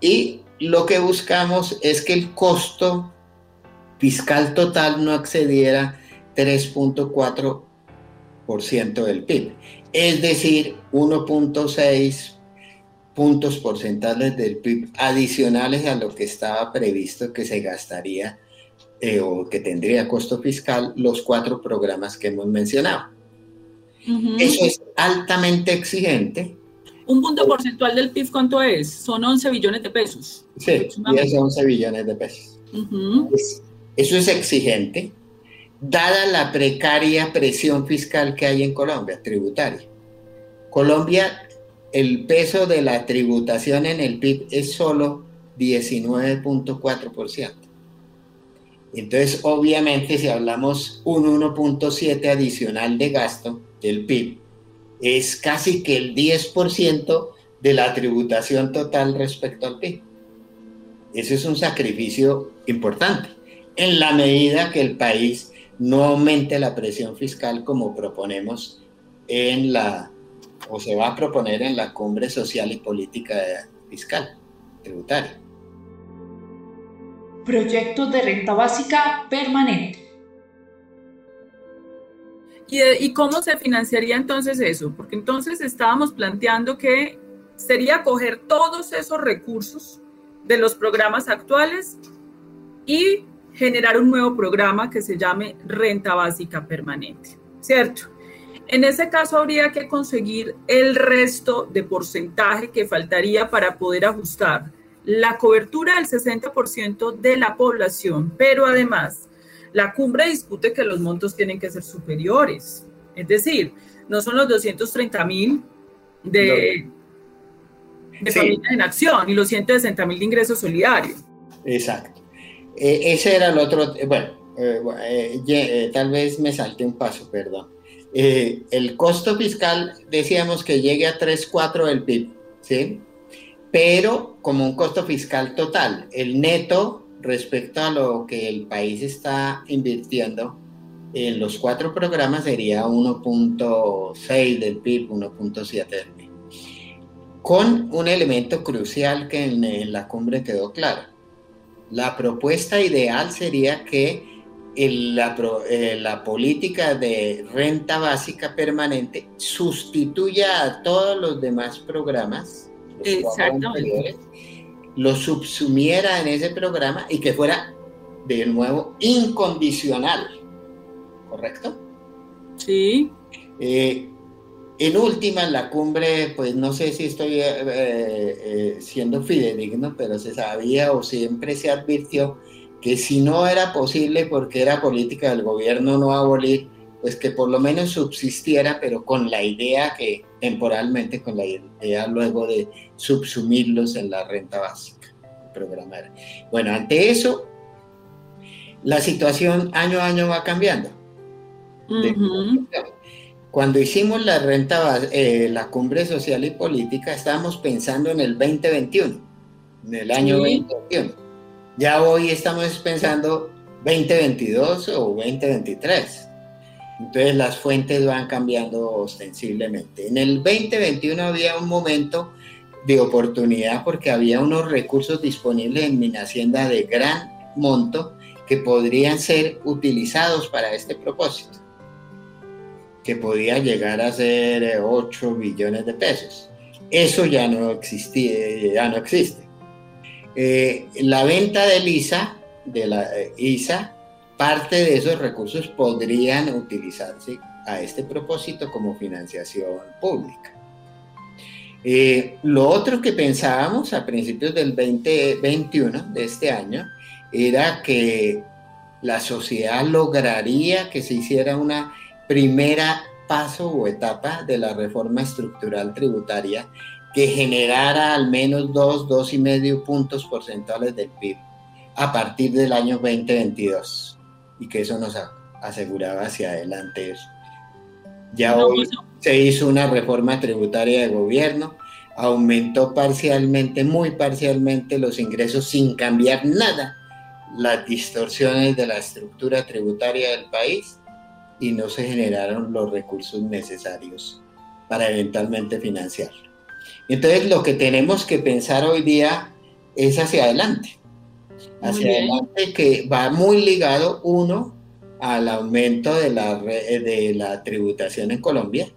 Y lo que buscamos es que el costo fiscal total no accediera 3.4% del PIB, es decir, 1.6 puntos porcentuales del PIB adicionales a lo que estaba previsto que se gastaría eh, o que tendría costo fiscal los cuatro programas que hemos mencionado. Eso es altamente exigente ¿Un punto porcentual del PIB cuánto es? Son 11 billones de pesos. Sí, 10 11 billones de pesos. eso es exigente, dada la precaria presión fiscal que hay en Colombia, tributaria. Colombia, el peso de la tributación en el PIB es solo 19.4%. Entonces, obviamente, si hablamos un 1.7 adicional de gasto del PIB, es casi que el 10% de la tributación total respecto al PIB. Ese es un sacrificio importante, en la medida que el país no aumente la presión fiscal como proponemos en la, o se va a proponer en la cumbre social y política fiscal, tributaria. Proyectos de renta básica permanente. ¿Y, cómo se financiaría entonces eso? Porque entonces estábamos planteando que sería coger todos esos recursos de los programas actuales y generar un nuevo programa que se llame renta básica permanente, ¿cierto? En ese caso habría que conseguir el resto de porcentaje que faltaría para poder ajustar la cobertura del 60% de la población, pero además la cumbre discute que los montos tienen que ser superiores, es decir, no son los 230 mil de, familia en acción y los 160 mil de ingreso solidario. Exacto. Eh, ese era el otro, bueno, tal vez me salte un paso, perdón. el costo fiscal, decíamos que llegue a 3,4 del PIB, ¿sí? Pero como un costo fiscal total, el neto respecto a lo que el país está invirtiendo en los cuatro programas sería 1.6 del PIB, 1.7 del PIB. Con un elemento crucial que en, la cumbre quedó claro. La propuesta ideal sería que la, eh, la, política de renta básica permanente sustituya a todos los demás programas, los lo subsumiera en ese programa y que fuera de nuevo incondicional ¿correcto? Sí. Eh, en última, en la cumbre, pues no sé si estoy eh, eh, siendo fidedigno, pero se sabía o siempre se advirtió que si no era posible, porque era política del gobierno no abolir, pues que por lo menos subsistiera, pero con la idea que temporalmente, con la idea luego de subsumirlos en la renta básica, programar. Bueno, ante eso, la situación año a año va cambiando. Cuando hicimos la renta, eh, la cumbre social y política, estábamos pensando en el 2021, en el año 2021. Ya hoy estamos pensando 2022 o 2023. Entonces las fuentes van cambiando ostensiblemente. En el 2021 había un momento de oportunidad porque había unos recursos disponibles en mi hacienda de gran monto que podrían ser utilizados para este propósito que podía llegar a ser 8 eh, billones de pesos. Eso ya no, existía, ya no existe. Eh, la venta de ISA, de la eh, ISA, parte de esos recursos podrían utilizarse a este propósito como financiación pública. lo otro que pensábamos a principios del 2021 de este año era que la sociedad lograría que se hiciera una primera paso o etapa de la reforma estructural tributaria que generara al menos dos, dos y medio puntos porcentuales del PIB a partir del año 2022 y que eso nos aseguraba hacia adelante eso. Ya hoy se hizo una reforma tributaria de gobierno, aumentó parcialmente, muy parcialmente los ingresos sin cambiar nada las distorsiones de la estructura tributaria del país y no se generaron los recursos necesarios para eventualmente financiarlo. Entonces lo que tenemos que pensar hoy día es hacia adelante. Hacia adelante que va muy ligado uno al aumento de la, de la tributación en Colombia,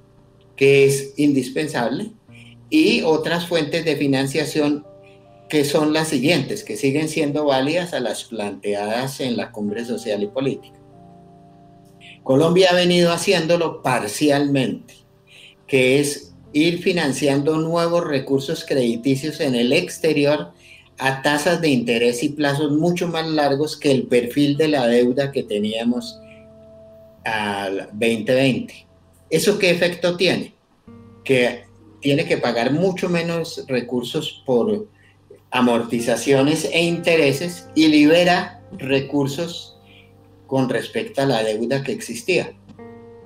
que es indispensable, y otras fuentes de financiación que son las siguientes, que siguen siendo válidas a las planteadas en la cumbre social y política. Colombia ha venido haciéndolo parcialmente, que es ir financiando nuevos recursos crediticios en el exterior a tasas de interés y plazos mucho más largos que el perfil de la deuda que teníamos al 2020. ¿Eso qué efecto tiene? Que tiene que pagar mucho menos recursos por amortizaciones e intereses y libera recursos con respecto a la deuda que existía.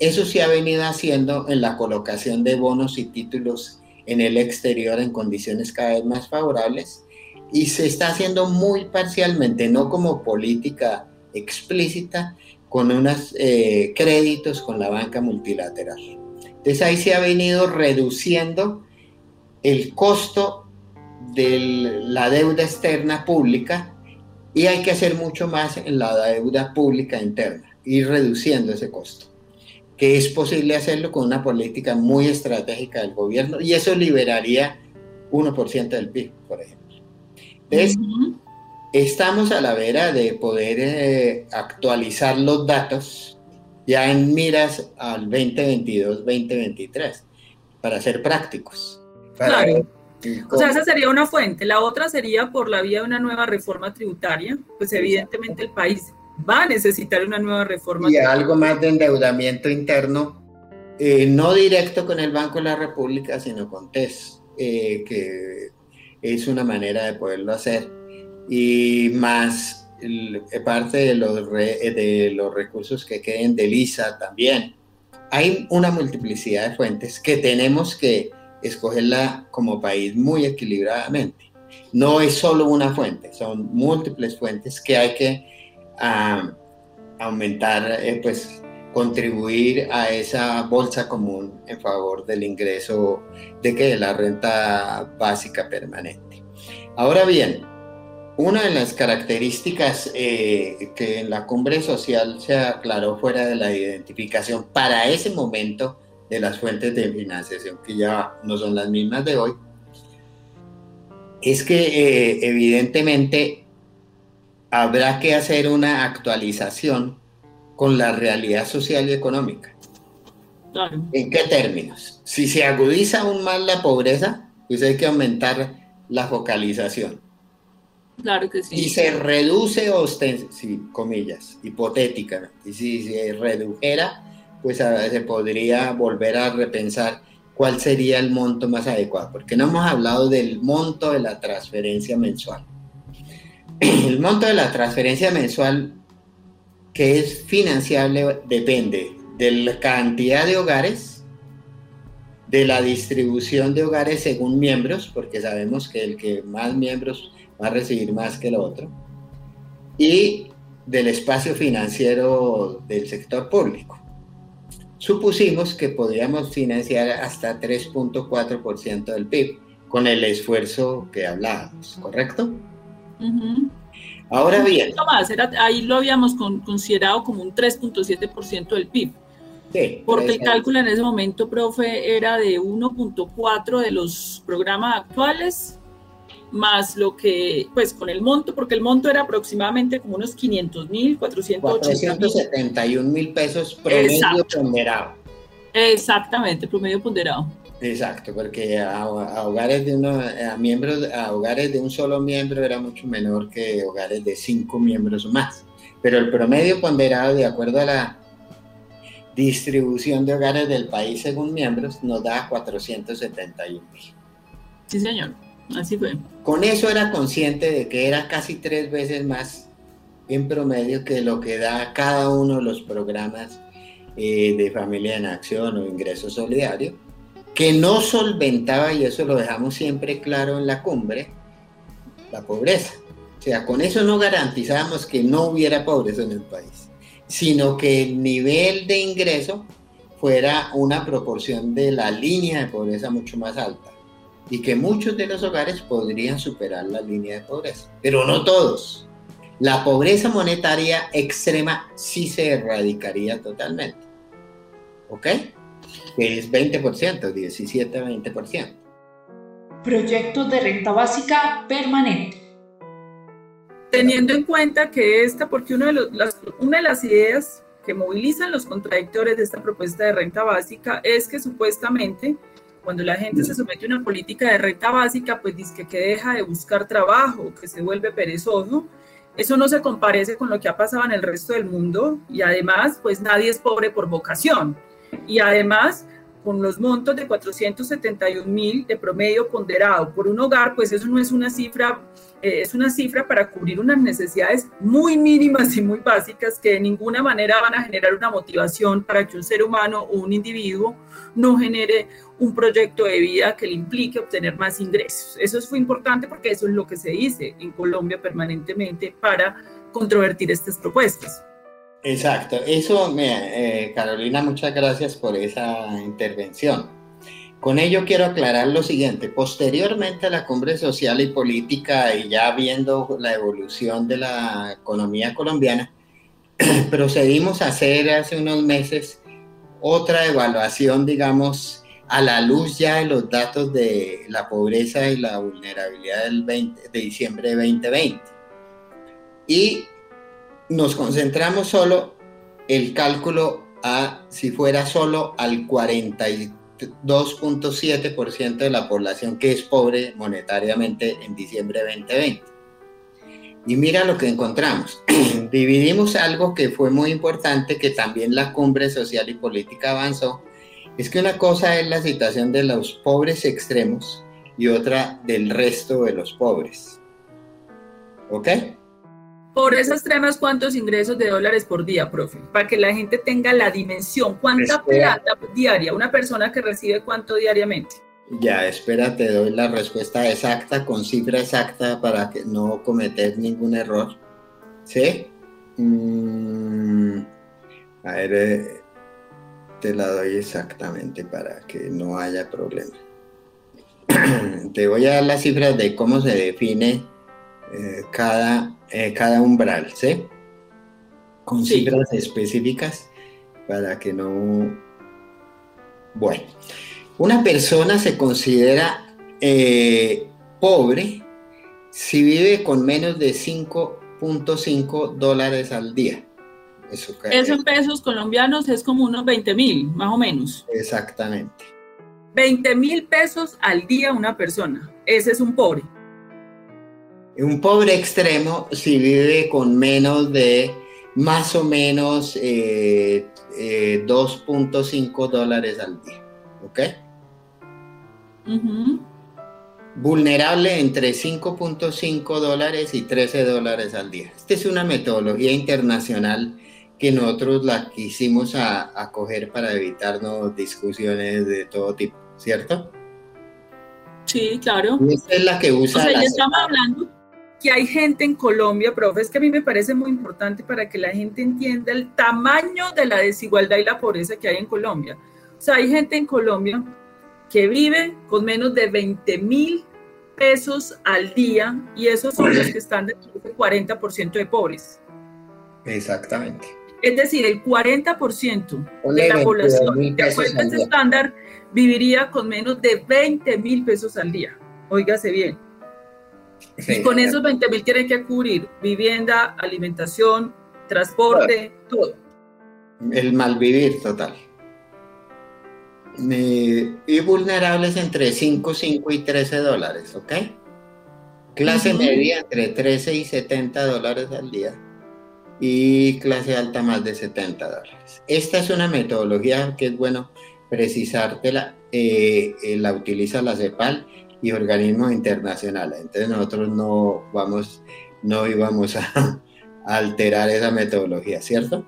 Eso se ha venido haciendo en la colocación de bonos y títulos en el exterior en condiciones cada vez más favorables y se está haciendo muy parcialmente, no como política explícita, con unos eh, créditos con la banca multilateral. Entonces ahí se ha venido reduciendo el costo de la deuda externa pública y hay que hacer mucho más en la deuda pública interna, ir reduciendo ese costo, que es posible hacerlo con una política muy estratégica del gobierno y eso liberaría 1% del PIB, por ejemplo. Entonces, estamos a la vera de poder eh, actualizar los datos ya en miras al 2022-2023, para ser prácticos. claro o sea, esa sería una fuente. La otra sería por la vía de una nueva reforma tributaria. Pues evidentemente el país va a necesitar una nueva reforma. Y algo más de endeudamiento interno, eh, no directo con el Banco de la República, sino con TES, eh, que es una manera de poderlo hacer. y más parte de los, de los recursos que queden del ISA también. Hay una multiplicidad de fuentes que tenemos que escogerla como país muy equilibradamente. No es solo una fuente, son múltiples fuentes que hay que ah, aumentar, eh, pues contribuir a esa bolsa común en favor del ingreso de que la renta básica permanente. Ahora bien, una de las características eh, que en la cumbre social se aclaró fuera de la identificación para ese momento de las fuentes de financiación, que ya no son las mismas de hoy, es que eh, evidentemente habrá que hacer una actualización con la realidad social y económica. ¿En qué términos? Si se agudiza aún más la pobreza, pues hay que aumentar la focalización. Claro que sí. Y se reduce, sí, comillas, hipotéticamente, y si se redujera, pues a se podría volver a repensar cuál sería el monto más adecuado, porque no hemos hablado del monto de la transferencia mensual. [CLEARS THROAT] El monto de la transferencia mensual que es financiable depende de la cantidad de hogares, de la distribución de hogares según miembros, porque sabemos que el que más miembros va a recibir más que el otro, y del espacio financiero del sector público. Supusimos que podríamos financiar hasta 3.4% del PIB con el esfuerzo que hablábamos, ¿correcto? Ahora bien. ahí lo habíamos considerado como un 3.7% del PIB. Sí, porque el cálculo en ese momento, profe, era de 1.4 de los programas actuales, más lo que, pues con el monto, porque el monto era aproximadamente como unos 500 mil, 471 mil pesos promedio ponderado. Exactamente, promedio ponderado. Exacto, porque a, hogares de uno, a miembros, a hogares de un solo miembro era mucho menor que hogares de cinco miembros o más. Pero el promedio ponderado, de acuerdo a la distribución de hogares del país según miembros, nos da 471 mil. Sí, señor, Con eso era consciente de que era casi tres veces más en promedio que lo que da cada uno de los programas eh, de familia en acción o ingreso solidario que no solventaba, y eso lo dejamos siempre claro en la cumbre, la pobreza. O sea, con eso no garantizábamos que no hubiera pobreza en el país, sino que el nivel de ingreso fuera una proporción de la línea de pobreza mucho más alta y que muchos de los hogares podrían superar la línea de pobreza, pero no todos. La pobreza monetaria extrema sí se erradicaría totalmente. ¿Ok? que es 20%, 17-20%. Proyecto de renta básica permanente. Teniendo en cuenta que esta, porque una de, las, una de las ideas que movilizan los contradictores de esta propuesta de renta básica es que supuestamente cuando la gente se somete a una política de renta básica, pues dice que deja de buscar trabajo, que se vuelve perezoso. Eso no se comparece con lo que ha pasado en el resto del mundo y además, pues nadie es pobre por vocación y además con los montos de 471 mil de promedio ponderado por un hogar, pues eso no es una cifra, eh, es una cifra para cubrir unas necesidades muy mínimas y muy básicas que de ninguna manera van a generar una motivación para que un ser humano o un individuo no genere un proyecto de vida que le implique obtener más ingresos. Eso fue importante porque eso es lo que se dice en Colombia permanentemente para controvertir estas propuestas. Exacto, eso, eh, Carolina, muchas gracias por esa intervención. Con ello quiero aclarar lo siguiente, posteriormente a la cumbre social y política y ya viendo la evolución de la economía colombiana, [CLEARS THROAT] procedimos a hacer hace unos meses otra evaluación, digamos, a la luz ya de los datos de la pobreza y la vulnerabilidad del 20, de diciembre de 2020. Y nos concentramos solo el cálculo a si fuera solo al 42.7% de la población que es pobre monetariamente en diciembre de 2020. Y mira lo que encontramos. [CLEARS THROAT] Dividimos algo que fue muy importante, que también la cumbre social y política avanzó, es que una cosa es la situación de los pobres extremos y otra del resto de los pobres. ¿Ok? Por esas tremas, ¿cuántos ingresos de dólares por día, profe? Para que la gente tenga la dimensión. ¿Cuánta Espera. plata diaria? Una persona que recibe cuánto diariamente. Ya, espera, te doy la respuesta exacta, con cifra exacta, para que no cometer ningún error. ¿Sí? Mm, a ver, eh, te la doy exactamente para que no haya problema. [CLEARS THROAT] te voy a dar las cifras de cómo se define eh, cada, eh, cada umbral, ¿sí? Con Sí. cifras específicas para que no... Bueno, una persona se considera eh, pobre si vive con menos de 5.5 dólares al día. Eso, en pesos colombianos es como unos 20 mil, más o menos. Exactamente. 20 mil pesos al día una persona. Ese es un pobre. Un pobre extremo si vive con menos de más o menos eh, eh, 2.5 dólares al día. ¿Ok? Vulnerable entre 5.5 dólares y 13 dólares al día. Esta es una metodología internacional que nosotros la quisimos a- acoger para evitarnos discusiones de todo tipo, ¿cierto? Sí, claro. Y esta es la que O usa sea, ya estamos hablando que hay gente en Colombia, profe, es que a mí me parece muy importante para que la gente entienda el tamaño de la desigualdad y la pobreza que hay en Colombia. O sea, hay gente en Colombia que vive con menos de 20 mil pesos al día y esos son los que están dentro del 40% de pobres. Exactamente. Es decir, el 40% Ponle de la 22.000 población, de pesos acuerdo a al este estándar, viviría con menos de 20 mil pesos al día. Óigase bien. Sí. Y con esos 20 mil tienen que cubrir vivienda, alimentación, transporte, todo. El malvivir total. Eh, y vulnerables entre 5, 5 y 13 dólares, ¿ok? Clase media entre 13 y 70 dólares al día. Y clase alta más de 70 dólares. Esta es una metodología que es bueno precisártela. eh, eh, la utiliza la CEPAL y organismos internacionales. Entonces nosotros no vamos, no íbamos a, a alterar esa metodología, ¿cierto?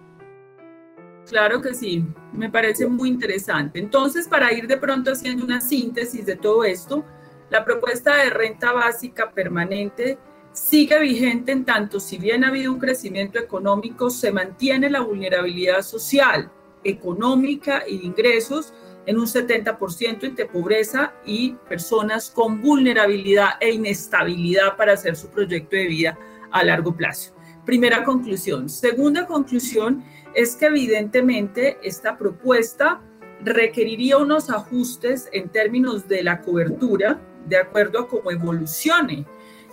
Claro que sí, me parece muy interesante. Entonces, para ir de pronto haciendo una síntesis de todo esto, la propuesta de renta básica permanente sigue vigente en tanto si bien ha habido un crecimiento económico, se mantiene la vulnerabilidad social, económica y de ingresos en un 70% entre pobreza y personas con vulnerabilidad e inestabilidad para hacer su proyecto de vida a largo plazo. Primera conclusión. Segunda conclusión es que evidentemente esta propuesta requeriría unos ajustes en términos de la cobertura, de acuerdo a cómo evolucione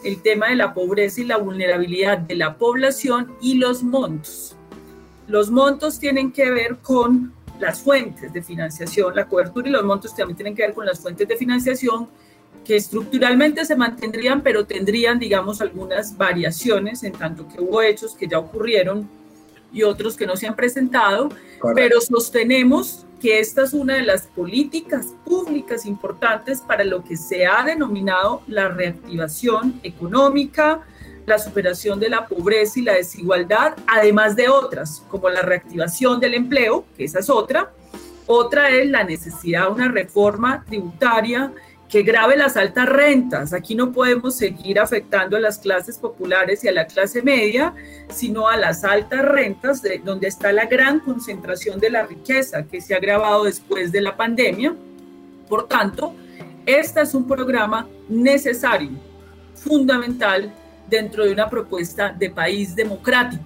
el tema de la pobreza y la vulnerabilidad de la población y los montos. Los montos tienen que ver con las fuentes de financiación, la cobertura y los montos también tienen que ver con las fuentes de financiación que estructuralmente se mantendrían, pero tendrían, digamos, algunas variaciones en tanto que hubo hechos que ya ocurrieron y otros que no se han presentado, Correcto. pero sostenemos que esta es una de las políticas públicas importantes para lo que se ha denominado la reactivación económica, la superación de la pobreza y la desigualdad, además de otras, como la reactivación del empleo, que esa es otra. Otra es la necesidad de una reforma tributaria que grave las altas rentas. Aquí no podemos seguir afectando a las clases populares y a la clase media, sino a las altas rentas, de, donde está la gran concentración de la riqueza que se ha agravado después de la pandemia. Por tanto, este es un programa necesario, fundamental, dentro de una propuesta de país democrático,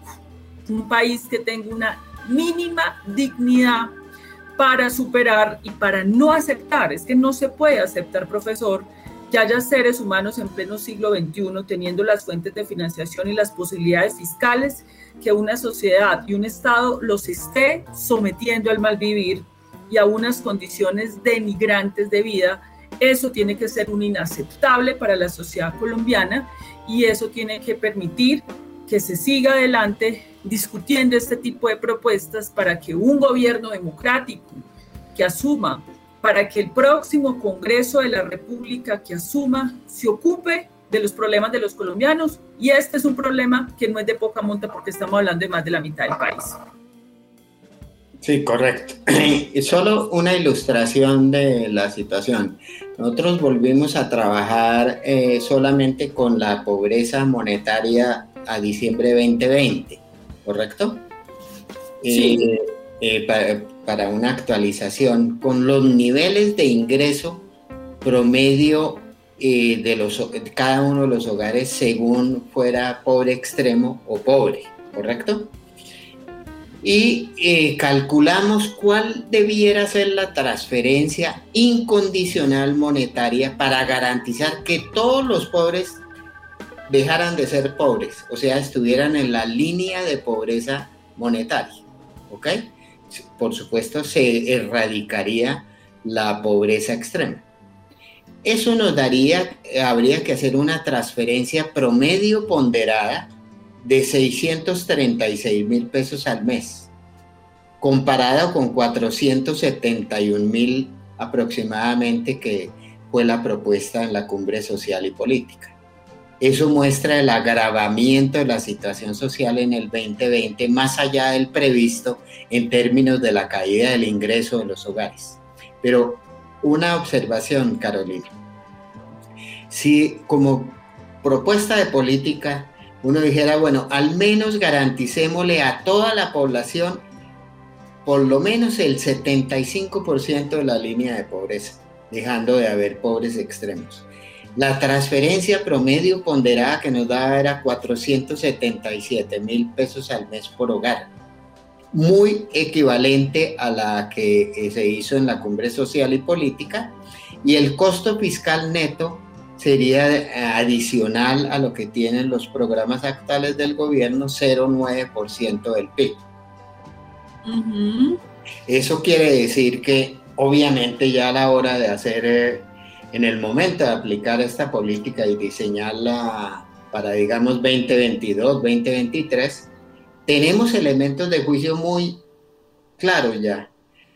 un país que tenga una mínima dignidad para superar y para no aceptar. Es que no se puede aceptar, profesor, que haya seres humanos en pleno siglo XXI teniendo las fuentes de financiación y las posibilidades fiscales que una sociedad y un Estado los esté sometiendo al mal vivir y a unas condiciones denigrantes de vida. Eso tiene que ser un inaceptable para la sociedad colombiana y eso tiene que permitir que se siga adelante discutiendo este tipo de propuestas para que un gobierno democrático que asuma, para que el próximo Congreso de la República que asuma, se ocupe de los problemas de los colombianos y este es un problema que no es de poca monta porque estamos hablando de más de la mitad del país. Sí, correcto. [CLEARS THROAT] Y solo una ilustración de la situación. Nosotros volvimos a trabajar eh, solamente con la pobreza monetaria a diciembre 2020, ¿correcto? Sí. Eh, eh, para, para, una actualización, con los niveles de ingreso promedio de los, cada uno de los hogares según fuera pobre extremo o pobre, ¿correcto? y eh, calculamos cuál debiera ser la transferencia incondicional monetaria para garantizar que todos los pobres dejaran de ser pobres, o sea, estuvieran en la línea de pobreza monetaria. ¿Ok? Por supuesto, se erradicaría la pobreza extrema. Eso nos daría, habría que hacer una transferencia promedio ponderada de 636 mil pesos al mes, comparado con 471 mil aproximadamente que fue la propuesta en la cumbre social y política. Eso muestra el agravamiento de la situación social en el 2020 más allá del previsto en términos de la caída del ingreso de los hogares. Pero una observación, Carolina. Si como propuesta de política uno dijera, bueno, al menos garanticémosle a toda la población por lo menos el 75% de la línea de pobreza, dejando de haber pobres extremos. La transferencia promedio ponderada que nos daba era 477 mil pesos al mes por hogar, muy equivalente a la que eh, se hizo en la cumbre social y política, y el costo fiscal neto sería adicional a lo que tienen los programas actuales del gobierno, 0,9% del PIB. Eso quiere decir que obviamente ya a la hora de hacer, eh, en el momento de aplicar esta política y diseñarla para, digamos, 2022, 2023, tenemos elementos de juicio muy claros ya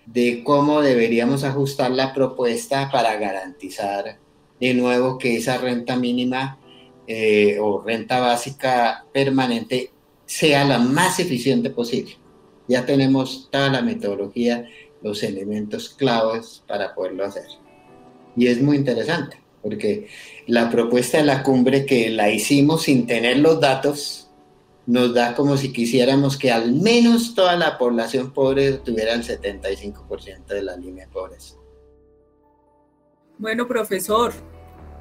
de cómo deberíamos ajustar la propuesta para garantizar de nuevo que esa renta mínima eh, o renta básica permanente sea la más eficiente posible. Ya tenemos toda la metodología, los elementos claves para poderlo hacer. Y es muy interesante, porque la propuesta de la cumbre que la hicimos sin tener los datos, nos da como si quisiéramos que al menos toda la población pobre tuviera el 75% de la línea de pobreza. Bueno, profesor,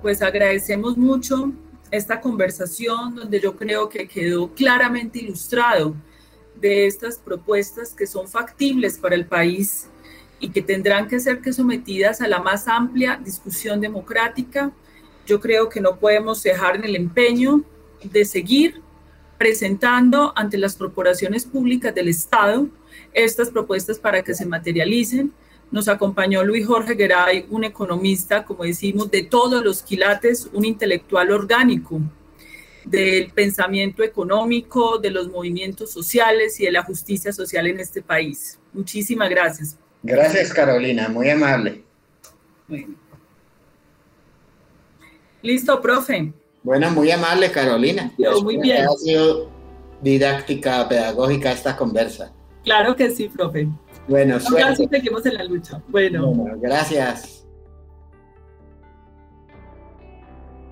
pues agradecemos mucho esta conversación donde yo creo que quedó claramente ilustrado de estas propuestas que son factibles para el país y que tendrán que ser que sometidas a la más amplia discusión democrática. Yo creo que no podemos dejar en el empeño de seguir presentando ante las corporaciones públicas del Estado estas propuestas para que se materialicen nos acompañó Luis Jorge Geray, un economista, como decimos, de todos los quilates, un intelectual orgánico del pensamiento económico, de los movimientos sociales y de la justicia social en este país. Muchísimas gracias. Gracias, Carolina, muy amable. Listo, profe. Bueno, muy amable, Carolina. muy bien. Ha sido didáctica, pedagógica esta conversa. Claro que sí, profe. Bueno, suerte. seguimos en la lucha. Bueno. bueno, gracias.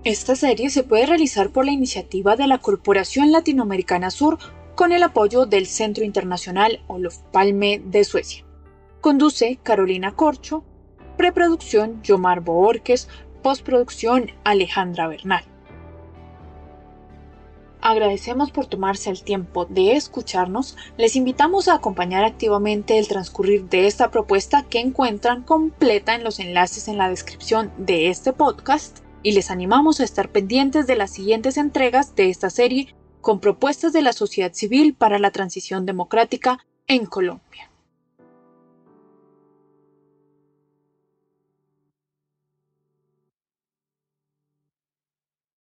Esta serie se puede realizar por la iniciativa de la Corporación Latinoamericana Sur con el apoyo del Centro Internacional Olof Palme de Suecia. Conduce Carolina Corcho, preproducción Yomar Boorques, postproducción Alejandra Bernal. Agradecemos por tomarse el tiempo de escucharnos. Les invitamos a acompañar activamente el transcurrir de esta propuesta que encuentran completa en los enlaces en la descripción de este podcast y les animamos a estar pendientes de las siguientes entregas de esta serie con propuestas de la sociedad civil para la transición democrática en Colombia.